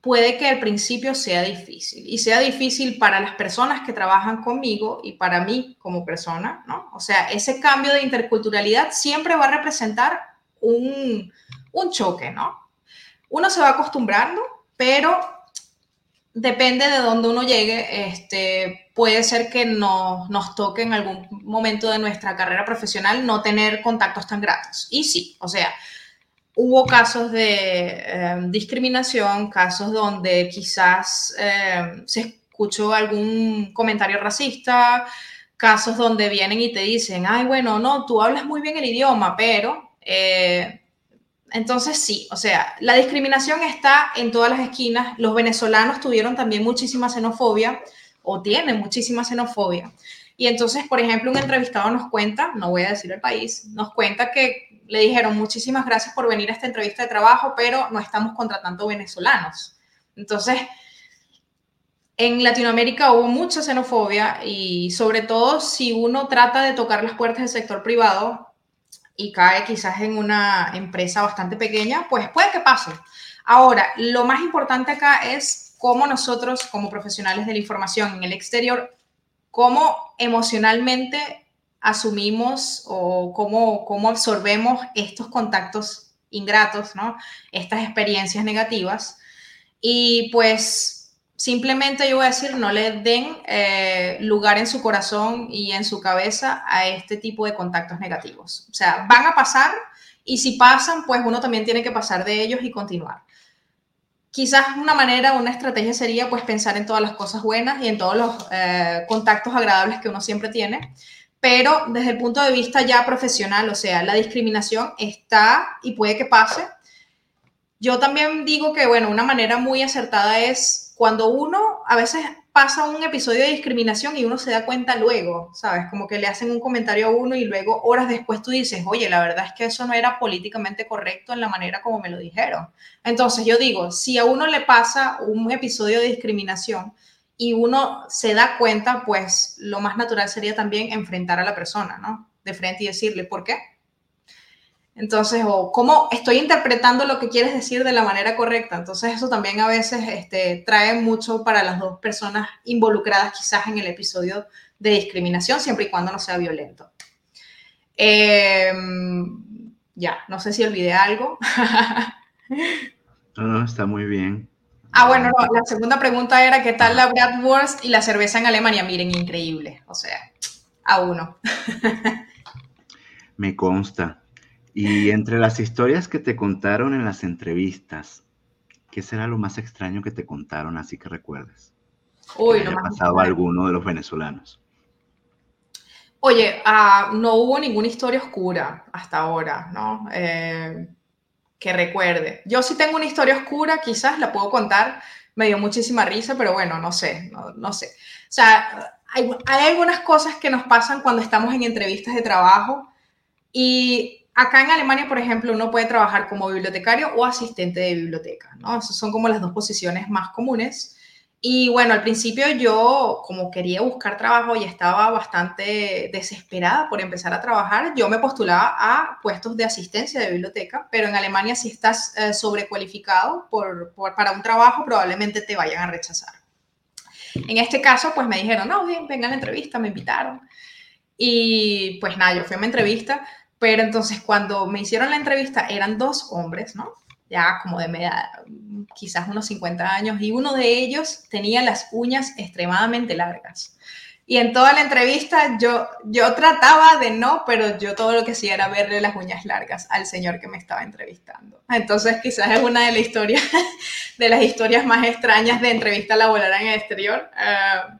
Speaker 4: puede que al principio sea difícil y sea difícil para las personas que trabajan conmigo y para mí como persona, ¿no? O sea, ese cambio de interculturalidad siempre va a representar un, un choque, ¿no? Uno se va acostumbrando, pero depende de dónde uno llegue, este, puede ser que no, nos toque en algún momento de nuestra carrera profesional no tener contactos tan gratos. Y sí, o sea, hubo casos de em, discriminación, casos donde quizás em, se escuchó algún comentario racista, casos donde vienen y te dicen, ay, bueno, no, tú hablas muy bien el idioma, pero... Eh, entonces sí, o sea, la discriminación está en todas las esquinas. Los venezolanos tuvieron también muchísima xenofobia o tienen muchísima xenofobia. Y entonces, por ejemplo, un entrevistado nos cuenta, no voy a decir el país, nos cuenta que le dijeron muchísimas gracias por venir a esta entrevista de trabajo, pero no estamos contratando venezolanos. Entonces, en Latinoamérica hubo mucha xenofobia y sobre todo si uno trata de tocar las puertas del sector privado, y cae quizás en una empresa bastante pequeña, pues puede que pase. Ahora, lo más importante acá es cómo nosotros, como profesionales de la información en el exterior, cómo emocionalmente asumimos o cómo, cómo absorbemos estos contactos ingratos, ¿no? Estas experiencias negativas. Y pues simplemente yo voy a decir, no le den eh, lugar en su corazón y en su cabeza a este tipo de contactos negativos. O sea, van a pasar y si pasan, pues uno también tiene que pasar de ellos y continuar. Quizás una manera, una estrategia sería pues pensar en todas las cosas buenas y en todos los eh, contactos agradables que uno siempre tiene, pero desde el punto de vista ya profesional, o sea, la discriminación está y puede que pase. Yo también digo que, bueno, una manera muy acertada es cuando uno a veces pasa un episodio de discriminación y uno se da cuenta luego, ¿sabes? Como que le hacen un comentario a uno y luego horas después tú dices, oye, la verdad es que eso no era políticamente correcto en la manera como me lo dijeron. Entonces yo digo, si a uno le pasa un episodio de discriminación y uno se da cuenta, pues lo más natural sería también enfrentar a la persona, ¿no? De frente y decirle, ¿por qué? Entonces, o cómo estoy interpretando lo que quieres decir de la manera correcta. Entonces, eso también a veces este, trae mucho para las dos personas involucradas quizás en el episodio de discriminación, siempre y cuando no sea violento. Em, ya, no sé si olvidé algo.
Speaker 2: no, no, está muy bien.
Speaker 4: Ah, bueno, la segunda pregunta era, ¿qué tal la Bratwurst y la cerveza en Alemania? Miren, increíble. O sea, a uno.
Speaker 2: Me consta. Y entre las historias que te contaron en las entrevistas, ¿qué será lo más extraño que te contaron así que recuerdes?
Speaker 4: Uy,
Speaker 2: no pasado a alguno de los venezolanos.
Speaker 4: Oye, ah, no hubo ninguna historia oscura hasta ahora, ¿no? Eh, que recuerde. Yo sí tengo una historia oscura, quizás la puedo contar, me dio muchísima risa, pero bueno, no sé, no, no sé. O sea, hay, hay algunas cosas que nos pasan cuando estamos en entrevistas de trabajo y Acá en Alemania, por ejemplo, uno puede trabajar como bibliotecario o asistente de biblioteca, ¿no? Esas son como las dos posiciones más comunes. Y bueno, al principio yo, como quería buscar trabajo y estaba bastante desesperada por empezar a trabajar, yo me postulaba a puestos de asistencia de biblioteca, pero en Alemania si estás eh, sobrecualificado por, para un trabajo, probablemente te vayan a rechazar. En este caso, pues me dijeron, no, bien, venga a la entrevista, me invitaron. Y pues nada, yo fui a mi entrevista, pero entonces cuando me hicieron la entrevista eran dos hombres, ¿no? Ya como de media, quizás unos 50 años, y uno de ellos tenía las uñas extremadamente largas. Y en toda la entrevista yo, yo trataba de no, pero yo todo lo que hacía era verle las uñas largas al señor que me estaba entrevistando. Entonces quizás es una de, la historia, de las historias más extrañas de entrevista laboral en el exterior. Uh,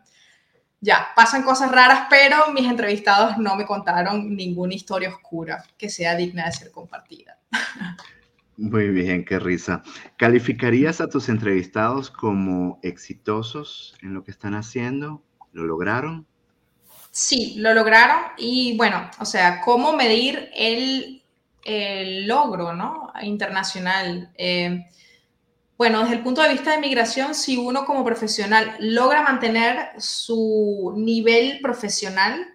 Speaker 4: ya, pasan cosas raras, pero mis entrevistados no me contaron ninguna historia oscura que sea digna de ser compartida.
Speaker 2: Muy bien, qué risa. ¿Calificarías a tus entrevistados como exitosos en lo que están haciendo? ¿Lo lograron?
Speaker 4: Sí, lo lograron y bueno, o sea, ¿cómo medir el, logro ¿no? internacional? Eh, bueno, desde el punto de vista de migración, si uno como profesional logra mantener su nivel profesional,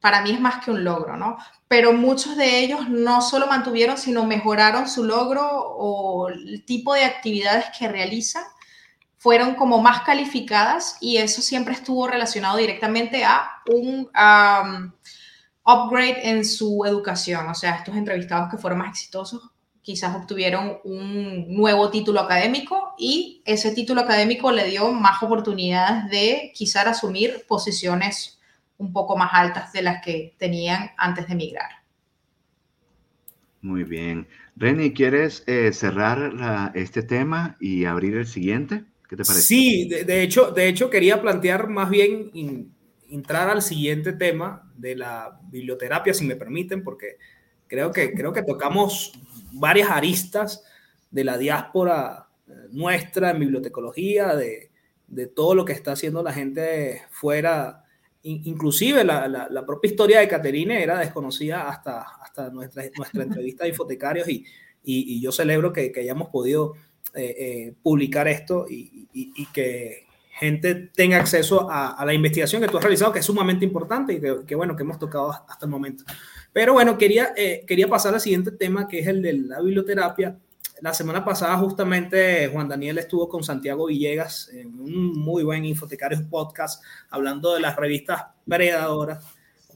Speaker 4: para mí es más que un logro, ¿no? Pero muchos de ellos no solo mantuvieron, sino mejoraron su logro o el tipo de actividades que realizan fueron como más calificadas y eso siempre estuvo relacionado directamente a un upgrade en su educación. O sea, estos entrevistados que fueron más exitosos quizás obtuvieron un nuevo título académico y ese título académico le dio más oportunidades de quizás asumir posiciones un poco más altas de las que tenían antes de emigrar.
Speaker 2: Muy bien. Reni, ¿quieres eh, cerrar este tema y abrir el siguiente? ¿Qué te parece?
Speaker 3: Sí, de, hecho, de hecho quería plantear más bien entrar al siguiente tema de la biblioterapia, si me permiten, porque creo que, creo que tocamos varias aristas de la diáspora eh, nuestra en bibliotecología, de, de todo lo que está haciendo la gente fuera. Inclusive la, la, propia historia de Caterine era desconocida hasta, hasta nuestra, nuestra entrevista de infotecarios y, y, yo celebro que, que hayamos podido eh, eh, publicar esto y, y, que gente tenga acceso a, a, la investigación que tú has realizado, que es sumamente importante y que, que, bueno, que hemos tocado hasta el momento. Pero bueno, quería, eh, quería pasar al siguiente tema, que es el de la biblioterapia. La semana pasada justamente Juan Daniel estuvo con Santiago Villegas en un muy buen Infotecarios podcast hablando de las revistas predadoras,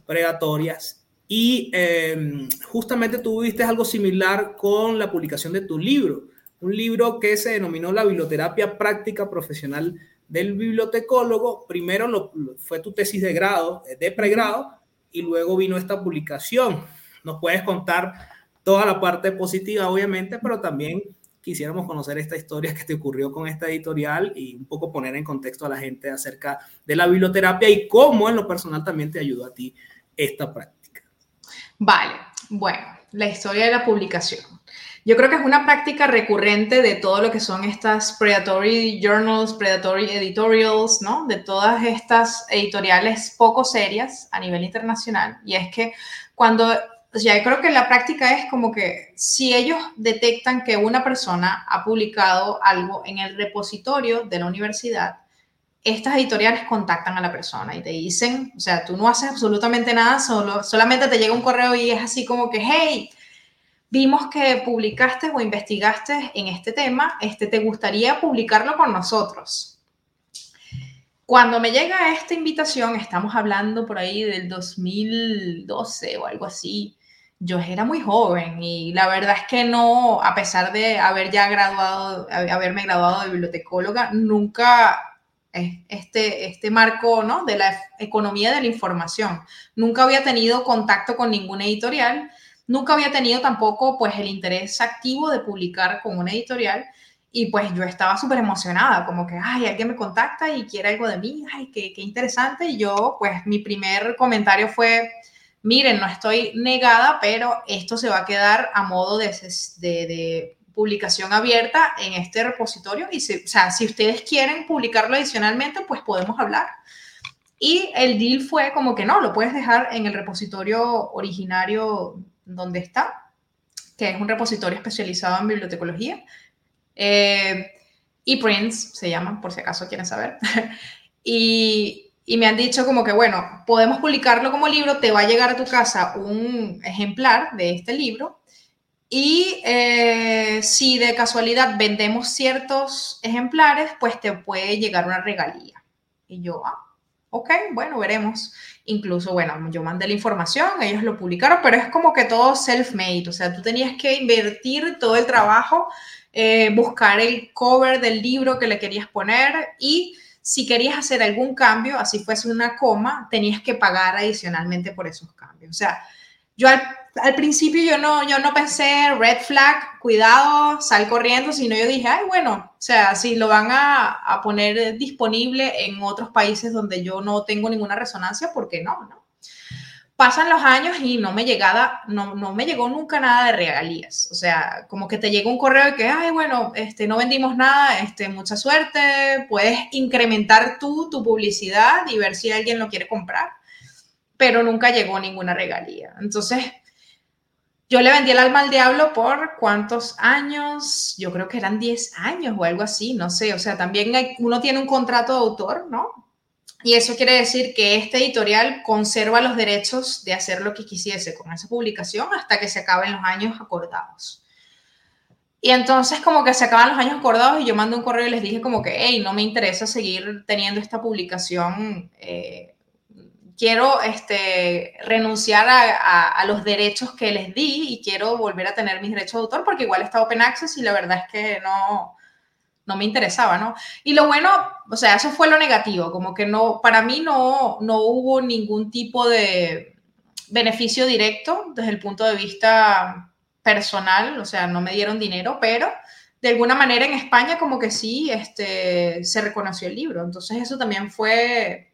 Speaker 3: predatorias. Y em, justamente tú viste algo similar con la publicación de tu libro, un libro que se denominó La Biblioterapia Práctica Profesional del bibliotecólogo, primero lo, fue tu tesis de grado, de pregrado, y luego vino esta publicación. Nos puedes contar toda la parte positiva, obviamente, pero también quisiéramos conocer esta historia que te ocurrió con esta editorial y un poco poner en contexto a la gente acerca de la biblioterapia y cómo en lo personal también te ayudó a ti esta práctica.
Speaker 4: Vale, bueno, la historia de la publicación. Yo creo que es una práctica recurrente de todo lo que son estas predatory journals, predatory editorials, ¿no? De todas estas editoriales poco serias a nivel internacional. Y es que cuando ya yo creo que la práctica es como que si ellos detectan que una persona ha publicado algo en el repositorio de la universidad, estas editoriales contactan a la persona y te dicen, o sea, tú no haces absolutamente nada, solo, solamente te llega un correo y es así como que, hey, vimos que publicaste o investigaste en este tema, este, ¿te gustaría publicarlo con nosotros? Cuando me llega esta invitación, estamos hablando por ahí del 2012 o algo así, yo era muy joven y la verdad es que no, a pesar de haber ya graduado, haberme graduado de bibliotecóloga, nunca este, este marco ¿no? de la economía de la información. Nunca había tenido contacto con ninguna editorial, nunca había tenido tampoco pues el interés activo de publicar con una editorial y pues yo estaba súper emocionada, como que, ay, alguien me contacta y quiere algo de mí, ay, qué, qué interesante. Y yo pues mi primer comentario fue miren, no estoy negada, pero esto se va a quedar a modo de, de, publicación abierta en este repositorio y si, o sea, si ustedes quieren publicarlo adicionalmente, pues podemos hablar. Y el deal fue como que no, lo puedes dejar en el repositorio originario donde está, que es un repositorio especializado en bibliotecología. Eh, y Prince se llama, por si acaso quieren saber. y y me han dicho como que, bueno, podemos publicarlo como libro, te va a llegar a tu casa un ejemplar de este libro y eh, si de casualidad vendemos ciertos ejemplares, pues te puede llegar una regalía. Y yo, ah, ok, bueno, veremos. Incluso, bueno, yo mandé la información, ellos lo publicaron, pero es como que todo self-made, o sea, tú tenías que invertir todo el trabajo, eh, buscar el cover del libro que le querías poner y si querías hacer algún cambio, así fuese una coma, tenías que pagar adicionalmente por esos cambios. O sea, yo al, principio yo no, yo no pensé red flag, cuidado, sal corriendo, sino yo dije, ay, bueno, o sea, si lo van a, a poner disponible en otros países donde yo no tengo ninguna resonancia, ¿por qué no? pasan los años y no me, llegada, no, no me llegó nunca nada de regalías. O sea, como que te llega un correo de que, ay, bueno, este, no vendimos nada, este, mucha suerte, puedes incrementar tú tu publicidad y ver si alguien lo quiere comprar, pero nunca llegó ninguna regalía. Entonces, yo le vendí el alma al diablo por cuántos años, yo creo que eran 10 años o algo así, no sé, o sea, también uno tiene un contrato de autor, ¿no? Y eso quiere decir que este editorial conserva los derechos de hacer lo que quisiese con esa publicación hasta que se acaben los años acordados. Y entonces como que se acaban los años acordados y yo mando un correo y les dije como que, hey, no me interesa seguir teniendo esta publicación. Eh, quiero este, renunciar a, a, los derechos que les di y quiero volver a tener mis derechos de autor porque igual está Open Access y la verdad es que no, no me interesaba, ¿no? Y lo bueno, o sea, eso fue lo negativo, como que no, para mí no, no hubo ningún tipo de beneficio directo desde el punto de vista personal, o sea, no me dieron dinero, pero de alguna manera en España como que sí este, se reconoció el libro. Entonces eso también fue,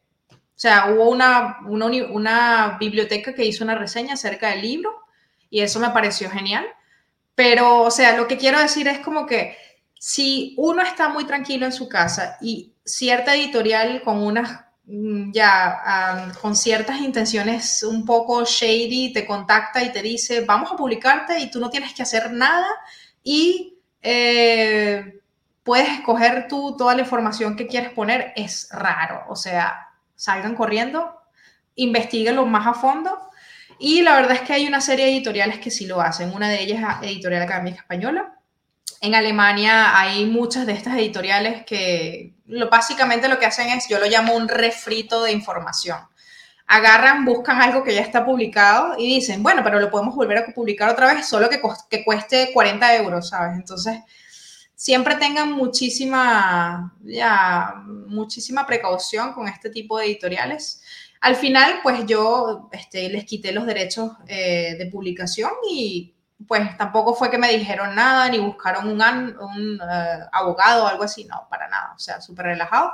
Speaker 4: o sea, hubo una, una, biblioteca que hizo una reseña acerca del libro y eso me pareció genial. Pero, o sea, lo que quiero decir es como que si uno está muy tranquilo en su casa y cierta editorial con unas mm, ya con ciertas intenciones un poco shady te contacta y te dice vamos a publicarte y tú no tienes que hacer nada y eh, puedes escoger tú toda la información que quieres poner es raro o sea salgan corriendo investiguenlo más a fondo y la verdad es que hay una serie de editoriales que sí lo hacen una de ellas es Editorial Académica Española en Alemania hay muchas de estas editoriales que lo, básicamente lo que hacen es, yo lo llamo un refrito de información. Agarran, buscan algo que ya está publicado y dicen, bueno, pero lo podemos volver a publicar otra vez, solo que, que cueste 40 euros, ¿sabes? Entonces, siempre tengan muchísima, ya, muchísima precaución con este tipo de editoriales. Al final, pues yo este, les quité los derechos eh, de publicación y pues tampoco fue que me dijeron nada ni buscaron un, eh, abogado o algo así, no, para nada, o sea, súper relajado.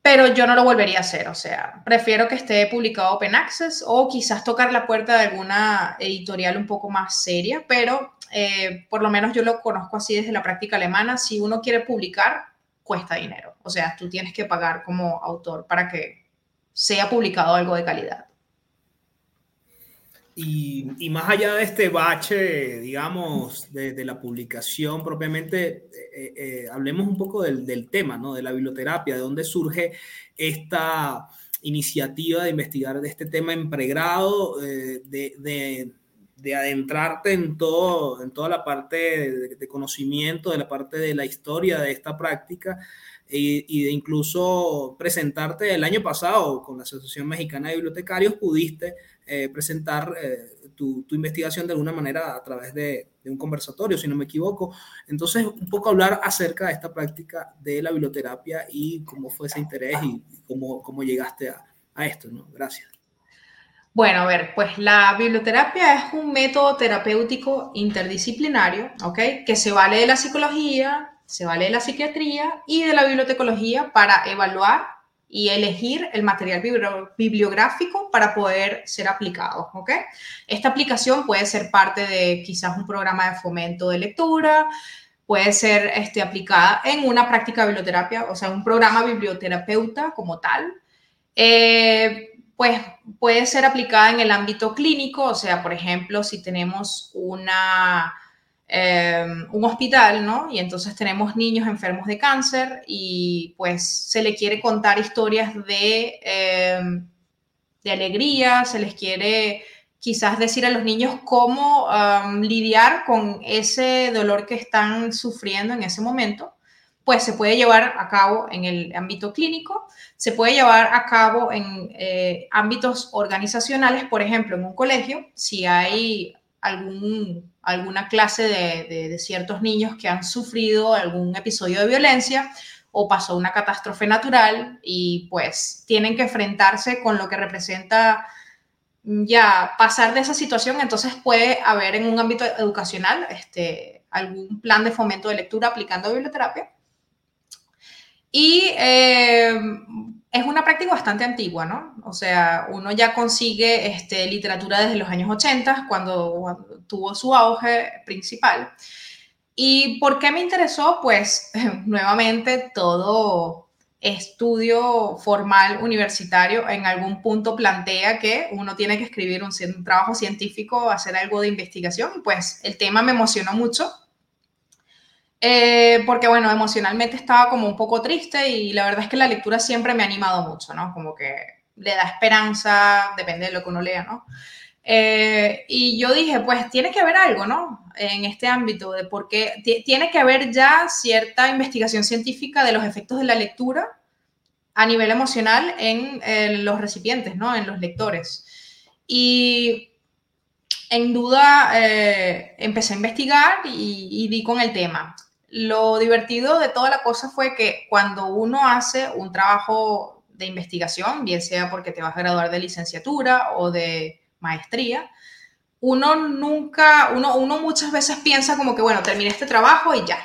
Speaker 4: Pero yo no lo volvería a hacer, o sea, prefiero que esté publicado Open Access o quizás tocar la puerta de alguna editorial un poco más seria, pero eh, por lo menos yo lo conozco así desde la práctica alemana, si uno quiere publicar, cuesta dinero, o sea, tú tienes que pagar como autor para que sea publicado algo de calidad.
Speaker 3: Y, más allá de este bache, digamos, de, la publicación propiamente, eh, eh, hablemos un poco del, tema, ¿no? De la biblioterapia, de dónde surge esta iniciativa de investigar de este tema en pregrado, de, adentrarte en, todo, en toda la parte de, conocimiento, de la parte de la historia de esta práctica y, de incluso presentarte el año pasado con la Asociación Mexicana de Bibliotecarios, pudiste eh, presentar eh, tu, investigación de alguna manera a través de, un conversatorio, si no me equivoco. Entonces, un poco hablar acerca de esta práctica de la biblioterapia y cómo fue ese interés y, cómo, cómo, llegaste a, a esto, ¿no? Gracias.
Speaker 4: Bueno, a ver, pues la biblioterapia es un método terapéutico interdisciplinario, ¿ok? Que se vale de la psicología, se vale de la psiquiatría y de la bibliotecología para evaluar y elegir el material bibliográfico para poder ser aplicado. ¿ok? Esta aplicación puede ser parte de quizás un programa de fomento de lectura, puede ser este, aplicada en una práctica de biblioterapia, o sea, un programa biblioterapeuta como tal. Eh, pues puede ser aplicada en el ámbito clínico, o sea, por ejemplo, si tenemos una Em, un hospital, ¿no? Y entonces tenemos niños enfermos de cáncer y pues se le quiere contar historias de, em, de alegría, se les quiere quizás decir a los niños cómo lidiar con ese dolor que están sufriendo en ese momento, pues se puede llevar a cabo en el ámbito clínico, se puede llevar a cabo en eh, ámbitos organizacionales, por ejemplo, en un colegio, si hay algún, alguna clase de, ciertos niños que han sufrido algún episodio de violencia o pasó una catástrofe natural y pues tienen que enfrentarse con lo que representa ya pasar de esa situación, entonces puede haber en un ámbito educacional este, algún plan de fomento de lectura aplicando biblioterapia. Y eh, es una práctica bastante antigua, ¿no? O sea, uno ya consigue este, literatura desde los años 80, cuando, tuvo su auge principal. ¿Y por qué me interesó? Pues nuevamente todo estudio formal universitario en algún punto plantea que uno tiene que escribir un, trabajo científico, hacer algo de investigación. Pues el tema me emocionó mucho eh, porque bueno, emocionalmente estaba como un poco triste y la verdad es que la lectura siempre me ha animado mucho, ¿no? Como que le da esperanza, depende de lo que uno lea, ¿no? Eh, y yo dije, pues tiene que haber algo, ¿no? En este ámbito, de por qué tiene que haber ya cierta investigación científica de los efectos de la lectura a nivel emocional en los recipientes, ¿no? En los lectores. Y en duda eh, empecé a investigar y, di con el tema. Lo divertido de toda la cosa fue que cuando uno hace un trabajo de investigación, bien sea porque te vas a graduar de licenciatura o de maestría, uno nunca, uno, uno muchas veces piensa como que, bueno, terminé este trabajo y ya,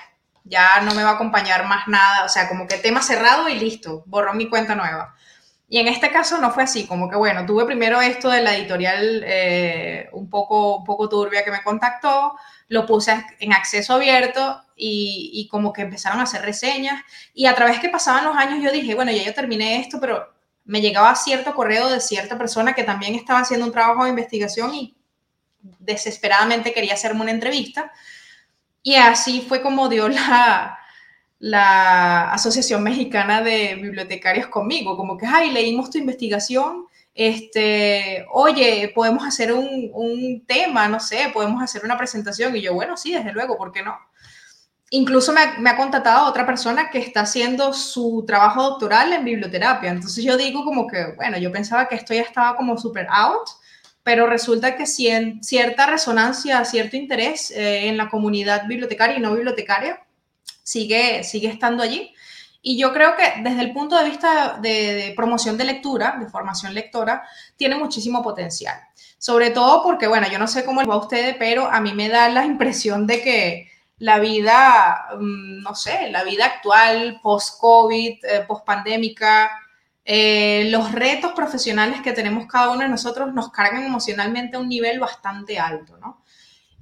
Speaker 4: ya no me va a acompañar más nada, o sea, como que tema cerrado y listo, borró mi cuenta nueva. Y en este caso no fue así, como que bueno, tuve primero esto de la editorial eh, un, poco, poco turbia que me contactó, lo puse en acceso abierto y, como que empezaron a hacer reseñas. Y a través que pasaban los años yo dije, bueno, ya yo terminé esto, pero me llegaba cierto correo de cierta persona que también estaba haciendo un trabajo de investigación y desesperadamente quería hacerme una entrevista. Y así fue como dio la, la Asociación Mexicana de Bibliotecarios conmigo, como que, ay, leímos tu investigación este, oye, podemos hacer un, tema, no sé, podemos hacer una presentación. Y yo, bueno, sí, desde luego, ¿por qué no? Incluso me ha, me ha contactado otra persona que está haciendo su trabajo doctoral en biblioterapia. Entonces yo digo como que, bueno, yo pensaba que esto ya estaba como super out, pero resulta que si en cierta resonancia, cierto interés eh, en la comunidad bibliotecaria y no bibliotecaria, sigue, sigue estando allí. Y yo creo que desde el punto de vista de, promoción de lectura, de formación lectora, tiene muchísimo potencial. Sobre todo porque, bueno, yo no sé cómo va a ustedes, pero a mí me da la impresión de que la vida, mm, no sé, la vida actual, post-COVID, eh, post-pandémica, eh, los retos profesionales que tenemos cada uno de nosotros nos cargan emocionalmente a un nivel bastante alto, ¿no?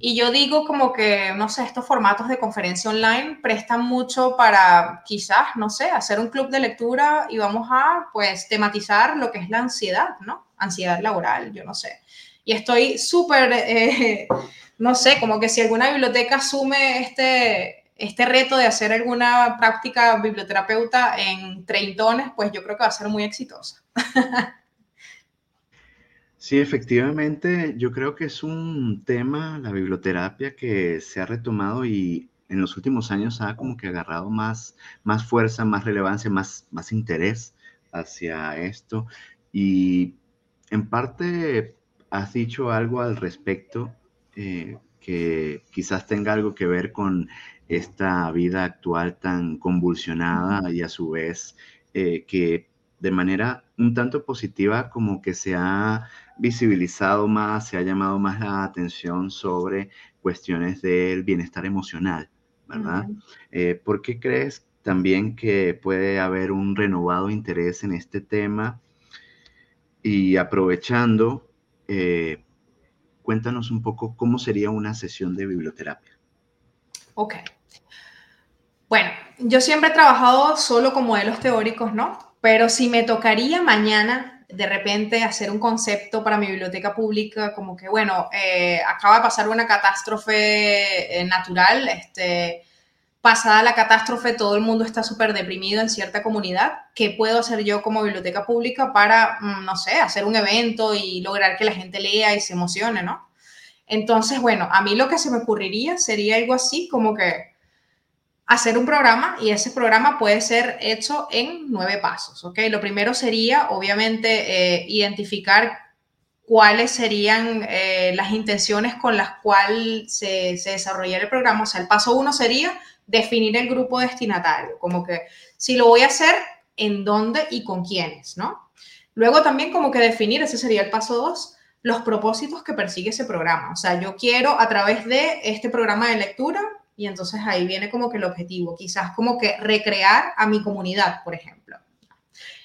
Speaker 4: Y yo digo como que, no sé, estos formatos de conferencia online prestan mucho para quizás, no sé, hacer un club de lectura y vamos a, pues, tematizar lo que es la ansiedad, ¿no? Ansiedad laboral, yo no sé. Y estoy súper, eh, no sé, como que si alguna biblioteca asume este, este reto de hacer alguna práctica biblioterapeuta en treintones, pues yo creo que va a ser muy exitosa.
Speaker 2: Sí, efectivamente, yo creo que es un tema, la biblioterapia, que se ha retomado y en los últimos años ha como que agarrado más, más fuerza, más relevancia, más, más interés hacia esto. Y en parte has dicho algo al respecto eh, que quizás tenga algo que ver con esta vida actual tan convulsionada y a su vez eh, que de manera un tanto positiva como que se ha visibilizado más, se ha llamado más la atención sobre cuestiones del bienestar emocional, ¿verdad? Eh, ¿Por qué crees también que puede haber un renovado interés en este tema? Y aprovechando, eh, cuéntanos un poco cómo sería una sesión de biblioterapia.
Speaker 4: Ok. Bueno, yo siempre he trabajado solo con modelos teóricos, ¿no? Pero si me tocaría mañana de repente hacer un concepto para mi biblioteca pública, como que, bueno, eh, acaba de pasar una catástrofe eh, natural, este, pasada la catástrofe, todo el mundo está súper deprimido en cierta comunidad. ¿Qué puedo hacer yo como biblioteca pública para, mm, no sé, hacer un evento y lograr que la gente lea y se emocione, ¿no? Entonces, bueno, a mí lo que se me ocurriría sería algo así como que hacer un programa y ese programa puede ser hecho en nueve pasos, ¿ok? Lo primero sería, obviamente, eh, identificar cuáles serían eh, las intenciones con las cuales se, se el programa. O sea, el paso uno sería definir el grupo destinatario, como que si lo voy a hacer, en dónde y con quiénes, ¿no? Luego también como que definir, ese sería el paso dos, los propósitos que persigue ese programa. O sea, yo quiero a través de este programa de lectura y entonces ahí viene como que el objetivo, quizás como que recrear a mi comunidad, por ejemplo.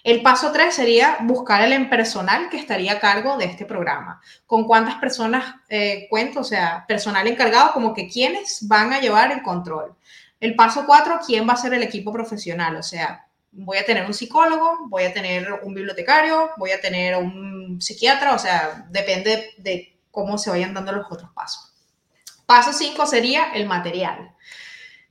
Speaker 4: El paso tres sería buscar el personal que estaría a cargo de este programa. ¿Con cuántas personas eh, cuento? O sea, personal encargado, como que quiénes van a llevar el control. El paso cuatro, ¿quién va a ser el equipo profesional? O sea, voy a tener un psicólogo, voy a tener un bibliotecario, voy a tener un psiquiatra, o sea, depende de cómo se vayan dando los otros pasos. Paso 5 sería el material.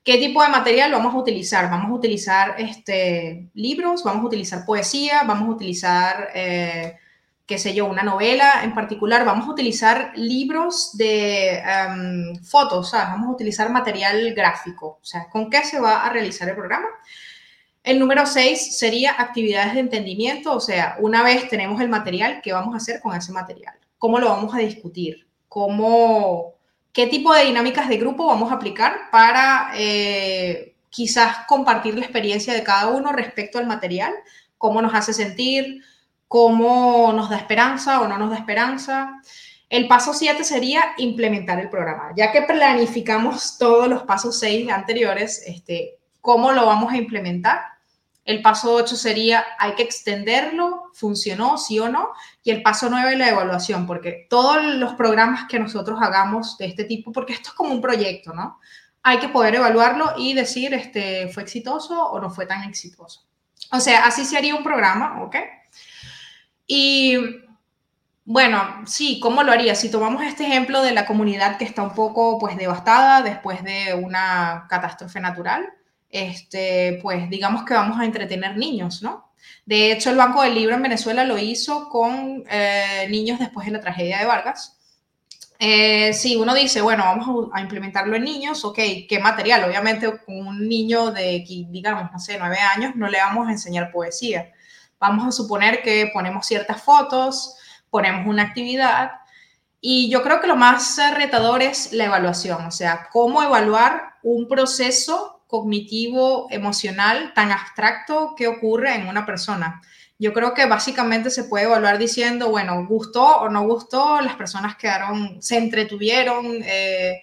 Speaker 4: ¿Qué tipo de material vamos a utilizar? Vamos a utilizar este, libros, vamos a utilizar poesía, vamos a utilizar, eh, qué sé yo, una novela en particular, vamos a utilizar libros de em, fotos, vamos a utilizar material gráfico, o sea, ¿con qué se va a realizar el programa? El número 6 sería actividades de entendimiento, o sea, una vez tenemos el material, ¿qué vamos a hacer con ese material? ¿Cómo lo vamos a discutir? ¿Cómo qué tipo de dinámicas de grupo vamos a aplicar para eh, quizás compartir la experiencia de cada uno respecto al material, cómo nos hace sentir, cómo nos da esperanza o no nos da esperanza. El paso 7 sería implementar el programa. Ya que planificamos todos los pasos 6 anteriores, este, ¿cómo lo vamos a implementar? El paso 8 sería, hay que extenderlo, funcionó, sí o no. Y el paso 9, la evaluación, porque todos los programas que nosotros hagamos de este tipo, porque esto es como un proyecto, ¿no? Hay que poder evaluarlo y decir, este, ¿fue exitoso o no fue tan exitoso? O sea, así se haría un programa, ¿ok? Y bueno, sí, ¿cómo lo haría? Si tomamos este ejemplo de la comunidad que está un poco, pues, devastada después de una catástrofe natural, este, pues digamos que vamos a entretener niños, ¿no? De hecho, el Banco del Libro en Venezuela lo hizo con eh, niños después de la tragedia de Vargas. Eh, si uno dice, bueno, vamos a, implementarlo en niños, ok, ¿qué material? Obviamente, un niño de, digamos, no sé, nueve años, no le vamos a enseñar poesía. Vamos a suponer que ponemos ciertas fotos, ponemos una actividad, y yo creo que lo más retador es la evaluación, o sea, cómo evaluar un proceso cognitivo, emocional, tan abstracto que ocurre en una persona. Yo creo que básicamente se puede evaluar diciendo, bueno, gustó o no gustó, las personas quedaron, se entretuvieron, eh,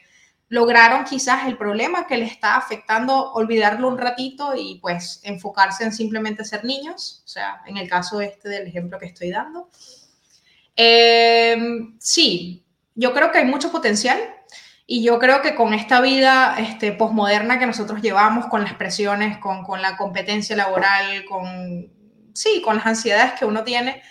Speaker 4: lograron quizás el problema que les está afectando, olvidarlo un ratito y pues enfocarse en simplemente ser niños, o sea, en el caso este del ejemplo que estoy dando. Em, sí, yo creo que hay mucho potencial y yo creo que con esta vida este, posmoderna que nosotros llevamos, con las presiones, con, con la competencia laboral, con, sí, con las ansiedades que uno tiene,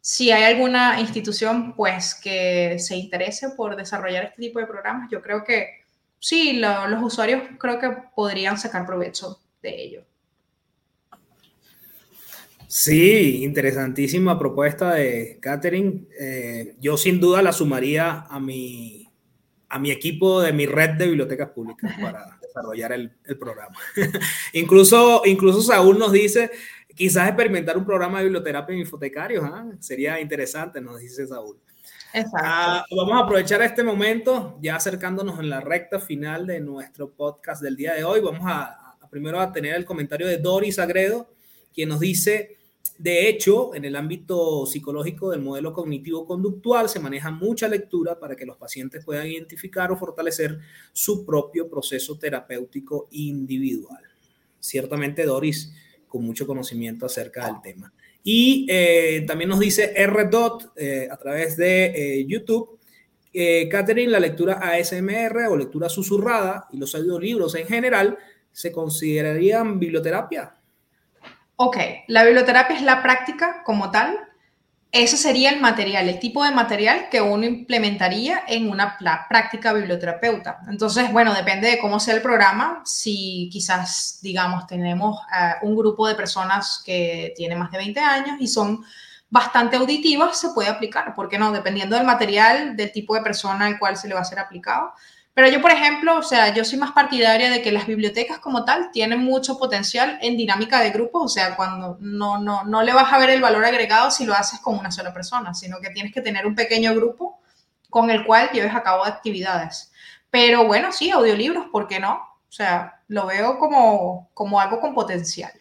Speaker 4: si hay alguna institución pues que se interese por desarrollar este tipo de programas, yo creo que sí, los usuarios creo que podrían sacar provecho de ello.
Speaker 3: Sí, interesantísima propuesta de Catherine. Eh, yo sin duda la sumaría a mi, a mi equipo de mi red de bibliotecas públicas para desarrollar el, el programa. incluso, incluso Saúl nos dice quizás experimentar un programa de biblioterapia en infotecarios, ¿ah? sería interesante, nos dice Saúl. Ah, vamos a aprovechar este momento, ya acercándonos en la recta final de nuestro podcast del día de hoy. Vamos a, primero a tener el comentario de Doris Agredo, quien nos dice, de hecho, en el ámbito psicológico del modelo cognitivo-conductual se maneja mucha lectura para que los pacientes puedan identificar o fortalecer su propio proceso terapéutico individual. Ciertamente, Doris, con mucho conocimiento acerca del tema. Y eh, también nos dice R. Dot eh, a través de eh, YouTube, Catherine, la lectura ASMR o lectura susurrada y los audiolibros en general se considerarían biblioterapia.
Speaker 4: Ok, la biblioterapia es la práctica como tal eso sería el material, el tipo de material que uno implementaría en una práctica biblioterapeuta. Entonces, bueno, depende de cómo sea el programa. Si quizás, digamos, tenemos eh, un grupo de personas que tiene más de 20 años y son bastante auditivas, se puede aplicar. ¿Por qué no? Dependiendo del material, del tipo de persona al cual se le va a ser aplicado. Pero yo, por ejemplo, o sea, yo soy más partidaria de que las bibliotecas como tal tienen mucho potencial en dinámica de grupos, o sea, cuando no, no, no le vas a ver el valor agregado si lo haces con una sola persona, sino que tienes que tener un pequeño grupo con el cual lleves a cabo actividades. Pero bueno, sí, audiolibros, ¿por qué no? O sea, lo veo como, como algo con potencial.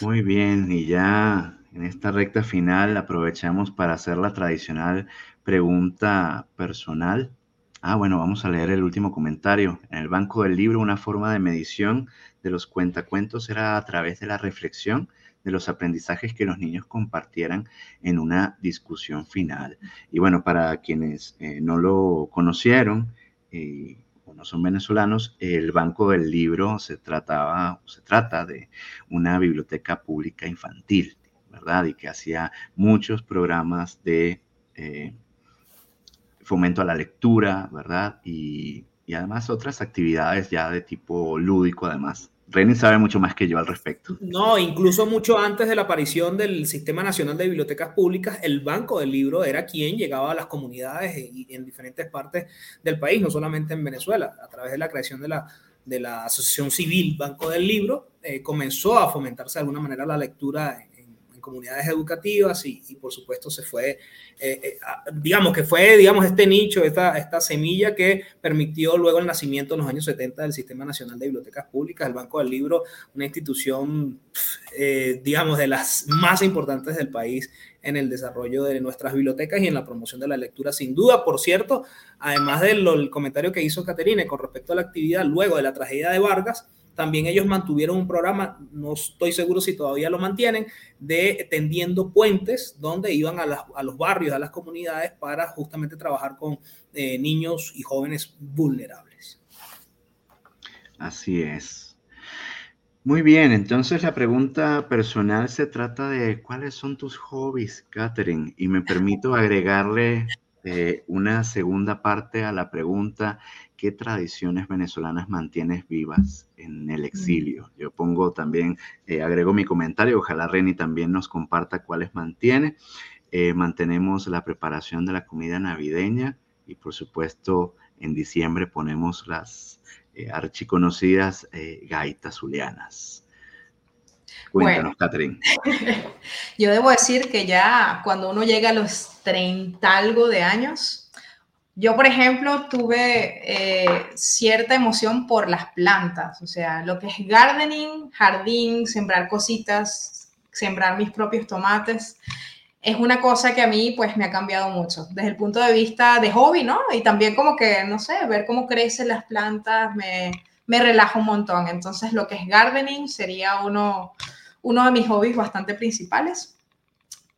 Speaker 2: Muy bien, y ya en esta recta final aprovechamos para hacer la tradicional pregunta personal. Ah, bueno, vamos a leer el último comentario. En el banco del libro, una forma de medición de los cuentacuentos era a través de la reflexión de los aprendizajes que los niños compartieran en una discusión final. Y bueno, para quienes eh, no lo conocieron eh, no son venezolanos, el Banco del Libro se trataba, se trata de una biblioteca pública infantil ¿verdad? Y que hacía muchos programas de eh, fomento a la lectura, ¿verdad? Y, además otras actividades ya de tipo lúdico, además. René sabe mucho más que yo al respecto.
Speaker 3: No, incluso mucho antes de la aparición del Sistema Nacional de Bibliotecas Públicas, el Banco del Libro era quien llegaba a las comunidades y en diferentes partes del país, no solamente en Venezuela, a través de la creación de la, de la Asociación Civil Banco del Libro, eh, comenzó a fomentarse de alguna manera la lectura comunidades educativas y, por supuesto se fue, eh, eh, digamos que fue, digamos, este nicho, esta, esta semilla que permitió luego el nacimiento en los años 70 del Sistema Nacional de Bibliotecas Públicas, el Banco del Libro, una institución, eh, digamos, de las más importantes del país en el desarrollo de nuestras bibliotecas y en la promoción de la lectura, sin duda. Por cierto, además del comentario que hizo Caterine con respecto a la actividad luego de la tragedia de Vargas, también ellos mantuvieron un programa, no estoy seguro si todavía lo mantienen, de tendiendo puentes donde iban a, los barrios, a las comunidades para justamente trabajar con eh, niños y jóvenes vulnerables.
Speaker 2: Así es. Muy bien, entonces la pregunta personal se trata de cuáles son tus hobbies, Catherine, y me permito agregarle eh, una segunda parte a la pregunta ¿qué tradiciones venezolanas mantienes vivas en el exilio? Yo pongo también, eh, agrego mi comentario, ojalá Reni también nos comparta cuáles mantiene. Eh, mantenemos la preparación de la comida navideña y por supuesto en diciembre ponemos las eh, archiconocidas gaitas zulianas.
Speaker 4: Cuéntanos, Catherine. Yo debo decir que ya cuando uno llega a los 30 algo de años, Yo, por ejemplo, tuve eh, cierta emoción por las plantas, o sea, lo que es gardening, jardín, sembrar cositas, sembrar mis propios tomates, es una cosa que a mí pues me ha cambiado mucho desde el punto de vista de hobby, ¿no? Y también como que, no sé, ver cómo crecen las plantas me, me relaja un montón. Entonces, lo que es gardening sería uno, uno de mis hobbies bastante principales.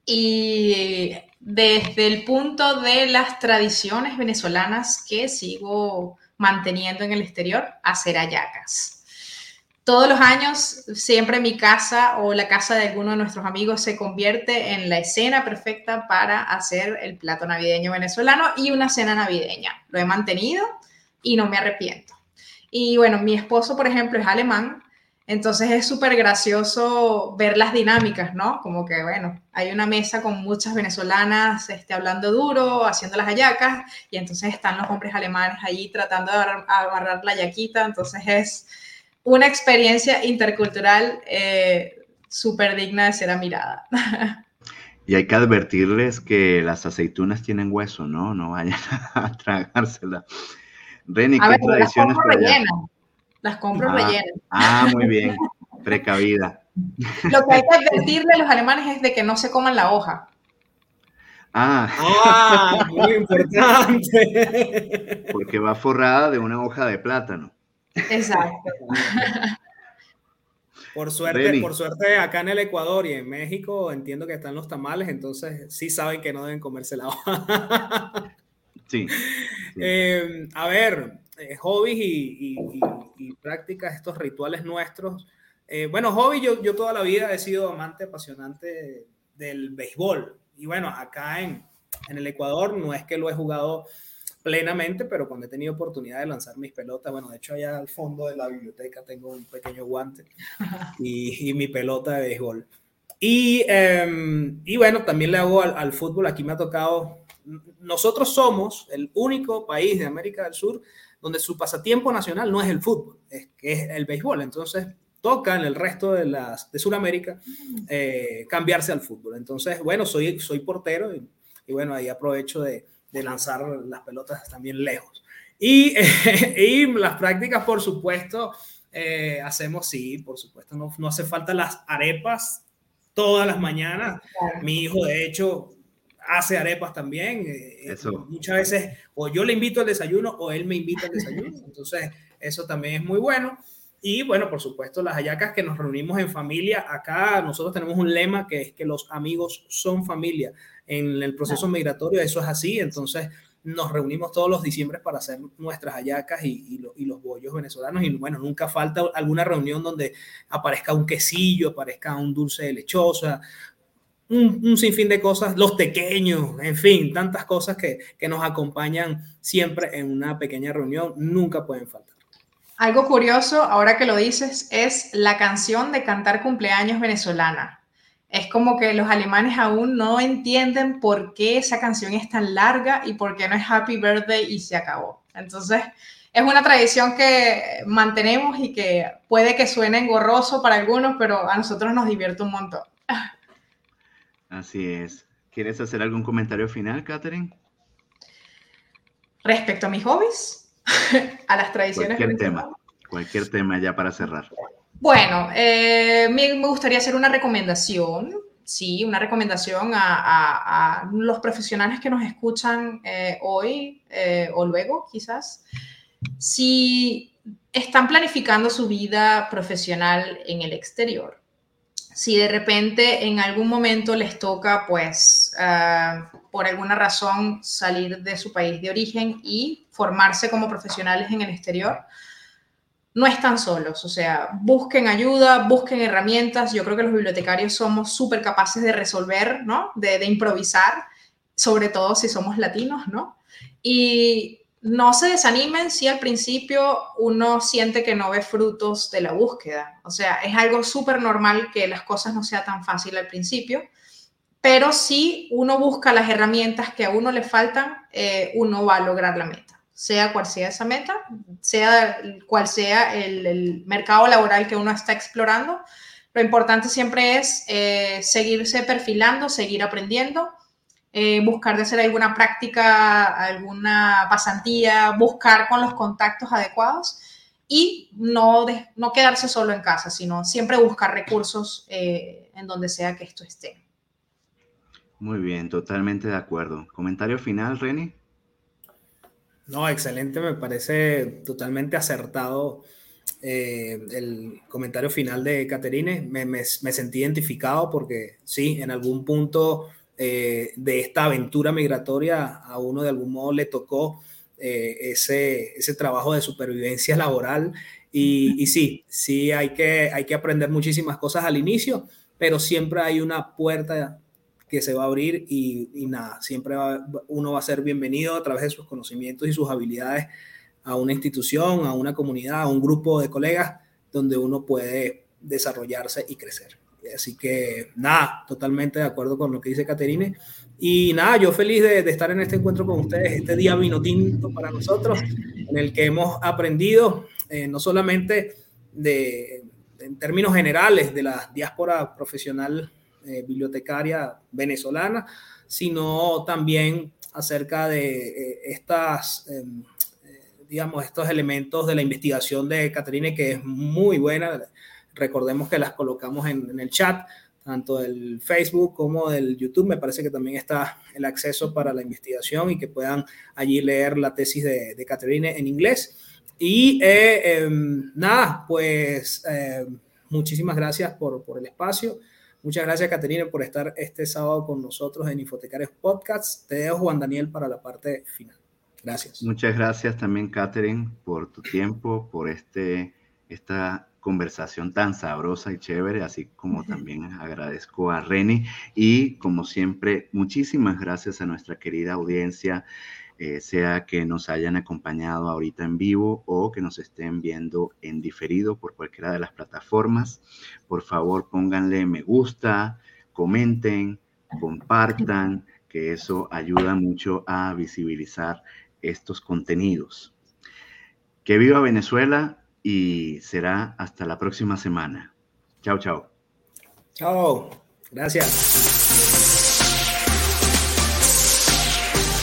Speaker 4: Y desde el punto de las tradiciones venezolanas que sigo manteniendo en el exterior, hacer ayacas. Todos los años, siempre mi casa o la casa de alguno de nuestros amigos se convierte en la escena perfecta para hacer el plato navideño venezolano y una cena navideña. Lo he mantenido y no me arrepiento. Y bueno, mi esposo, por ejemplo, es alemán entonces es súper gracioso ver las dinámicas, ¿no? Como que, bueno, hay una mesa con muchas venezolanas este, hablando duro, haciendo las hallacas, y entonces están los hombres alemanes allí tratando de agarrar, la yaquita. Entonces es una experiencia intercultural eh, súper digna de ser admirada.
Speaker 2: Y hay que advertirles que las aceitunas tienen hueso, ¿no? No vayan a tragársela.
Speaker 4: Reni, ¿qué tradiciones las compro ah, rellenas.
Speaker 2: Ah, muy bien. Precavida.
Speaker 4: Lo que hay que advertirle a los alemanes es de que no se coman la hoja.
Speaker 2: Ah.
Speaker 3: ah muy importante.
Speaker 2: Porque va forrada de una hoja de plátano.
Speaker 4: Exacto.
Speaker 3: Por suerte, por suerte, acá en el Ecuador y en México entiendo que están los tamales, entonces sí saben que no deben comerse la hoja.
Speaker 2: Sí.
Speaker 3: Eh, a ver, eh, hobbies y, prácticas, estos rituales nuestros. Eh, bueno, hobby, yo, yo toda la vida he sido amante apasionante del béisbol. Y bueno, acá en, en el Ecuador no es que lo he jugado plenamente, pero cuando he tenido oportunidad de lanzar mis pelotas, bueno, de hecho allá al fondo de la biblioteca tengo un pequeño guante y, y mi pelota de béisbol. Y, em, y, bueno, también le hago al, al, fútbol, aquí me ha tocado, nosotros somos el único país de América del Sur donde su pasatiempo nacional no es el fútbol, es, es el béisbol. Entonces, toca en el resto de, las, de Sudamérica eh, cambiarse al fútbol. Entonces, bueno, soy, soy portero y, bueno, ahí aprovecho de, de, lanzar las pelotas también lejos. Y, y las prácticas, por supuesto, eh, hacemos, sí, por supuesto, no, no hace falta las arepas todas las mañanas. Mi hijo, de hecho, hace arepas también. Eh, eh, muchas veces o yo le invito al desayuno o él me invita al desayuno. Entonces, eso también es muy bueno. Y bueno, por supuesto, las hallacas que nos reunimos en familia. Acá nosotros tenemos un lema que es que los amigos son familia. En el proceso migratorio eso es así. Entonces, nos reunimos todos los diciembre para hacer nuestras hallacas y, y, los bollos venezolanos. Y bueno, nunca falta alguna reunión donde aparezca un quesillo, aparezca un dulce de lechosa, un, sinfín de cosas, los pequeños, en fin, tantas cosas que, que nos acompañan siempre en una pequeña reunión, nunca pueden faltar.
Speaker 4: Algo curioso, ahora que lo dices, es la canción de cantar cumpleaños venezolana. Es como que los alemanes aún no entienden por qué esa canción es tan larga y por qué no es Happy Birthday y se acabó. Entonces, es una tradición que mantenemos y que puede que suene engorroso para algunos, pero a nosotros nos divierte un montón.
Speaker 2: Así es. ¿Quieres hacer algún comentario final, Catherine?
Speaker 4: Respecto a mis hobbies, a las tradiciones.
Speaker 2: Cualquier tema, cualquier tema ya para cerrar.
Speaker 4: Bueno, eh, me, gustaría hacer una recomendación, sí, una recomendación a, los profesionales que nos escuchan eh, hoy eh, o luego, quizás. Si están planificando su vida profesional en el exterior, si de repente en algún momento les toca, pues, ah, por alguna razón salir de su país de origen y formarse como profesionales en el exterior, no están solos, o sea, busquen ayuda, busquen herramientas. Yo creo que los bibliotecarios somos súper capaces de resolver, ¿no? De, de, improvisar, sobre todo si somos latinos, ¿no? Y no se desanimen si al principio uno siente que no ve frutos de la búsqueda. O sea, es algo súper normal que las cosas no sean tan fácil al principio, pero si uno busca las herramientas que a uno le faltan, eh, uno va a lograr la meta. Sea cual sea esa meta, sea cual sea el, mercado laboral que uno está explorando, lo importante siempre es eh, seguirse perfilando, seguir aprendiendo eh, buscar de hacer alguna práctica, alguna pasantía, buscar con los contactos adecuados y no, no quedarse solo en casa, sino siempre buscar recursos eh, en donde sea que esto esté.
Speaker 2: Muy bien, totalmente de acuerdo. ¿Comentario final, Reni?
Speaker 3: No, excelente, me parece totalmente acertado eh, el comentario final de Caterine. Me, me, sentí identificado porque sí, en algún punto eh, de esta aventura migratoria a uno de algún modo le tocó eh, ese, ese trabajo de supervivencia laboral. Y, sí, sí hay que, hay que aprender muchísimas cosas al inicio, pero siempre hay una puerta que se va a abrir y, y nada, siempre uno va a ser bienvenido a través de sus conocimientos y sus habilidades a una institución, a una comunidad, a un grupo de colegas donde uno puede desarrollarse y crecer. Así que nada, totalmente de acuerdo con lo que dice Caterine. Y nada, yo feliz de, estar en este encuentro con ustedes, este día vino tinto para nosotros, en el que hemos aprendido eh, no solamente de, en términos generales de la diáspora profesional eh, bibliotecaria venezolana, sino también acerca de eh, estas, em, digamos, estos elementos de la investigación de Caterine, que es muy buena Recordemos que las colocamos en, el chat, tanto del Facebook como del YouTube. Me parece que también está el acceso para la investigación y que puedan allí leer la tesis de, de Catherine en inglés. Y eh, em, nada, pues eh, muchísimas gracias por, el espacio. Muchas gracias, Caterine, por estar este sábado con nosotros en Infotecarios Podcasts. Te dejo, Juan Daniel, para la parte final. Gracias.
Speaker 2: Muchas gracias también, Catherine, por tu tiempo, por este, esta conversación tan sabrosa y chévere, así como también agradezco a Reni y como siempre, muchísimas gracias a nuestra querida audiencia, eh, sea que nos hayan acompañado ahorita en vivo o que nos estén viendo en diferido por cualquiera de las plataformas. Por favor, pónganle me gusta, comenten, compartan, que eso ayuda mucho a visibilizar estos contenidos. Que viva Venezuela, y será hasta la próxima semana. Chao, chao.
Speaker 3: Chao. Gracias.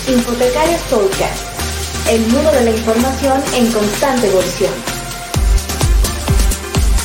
Speaker 1: Infotecarios Podcast, el mundo de la información en constante evolución.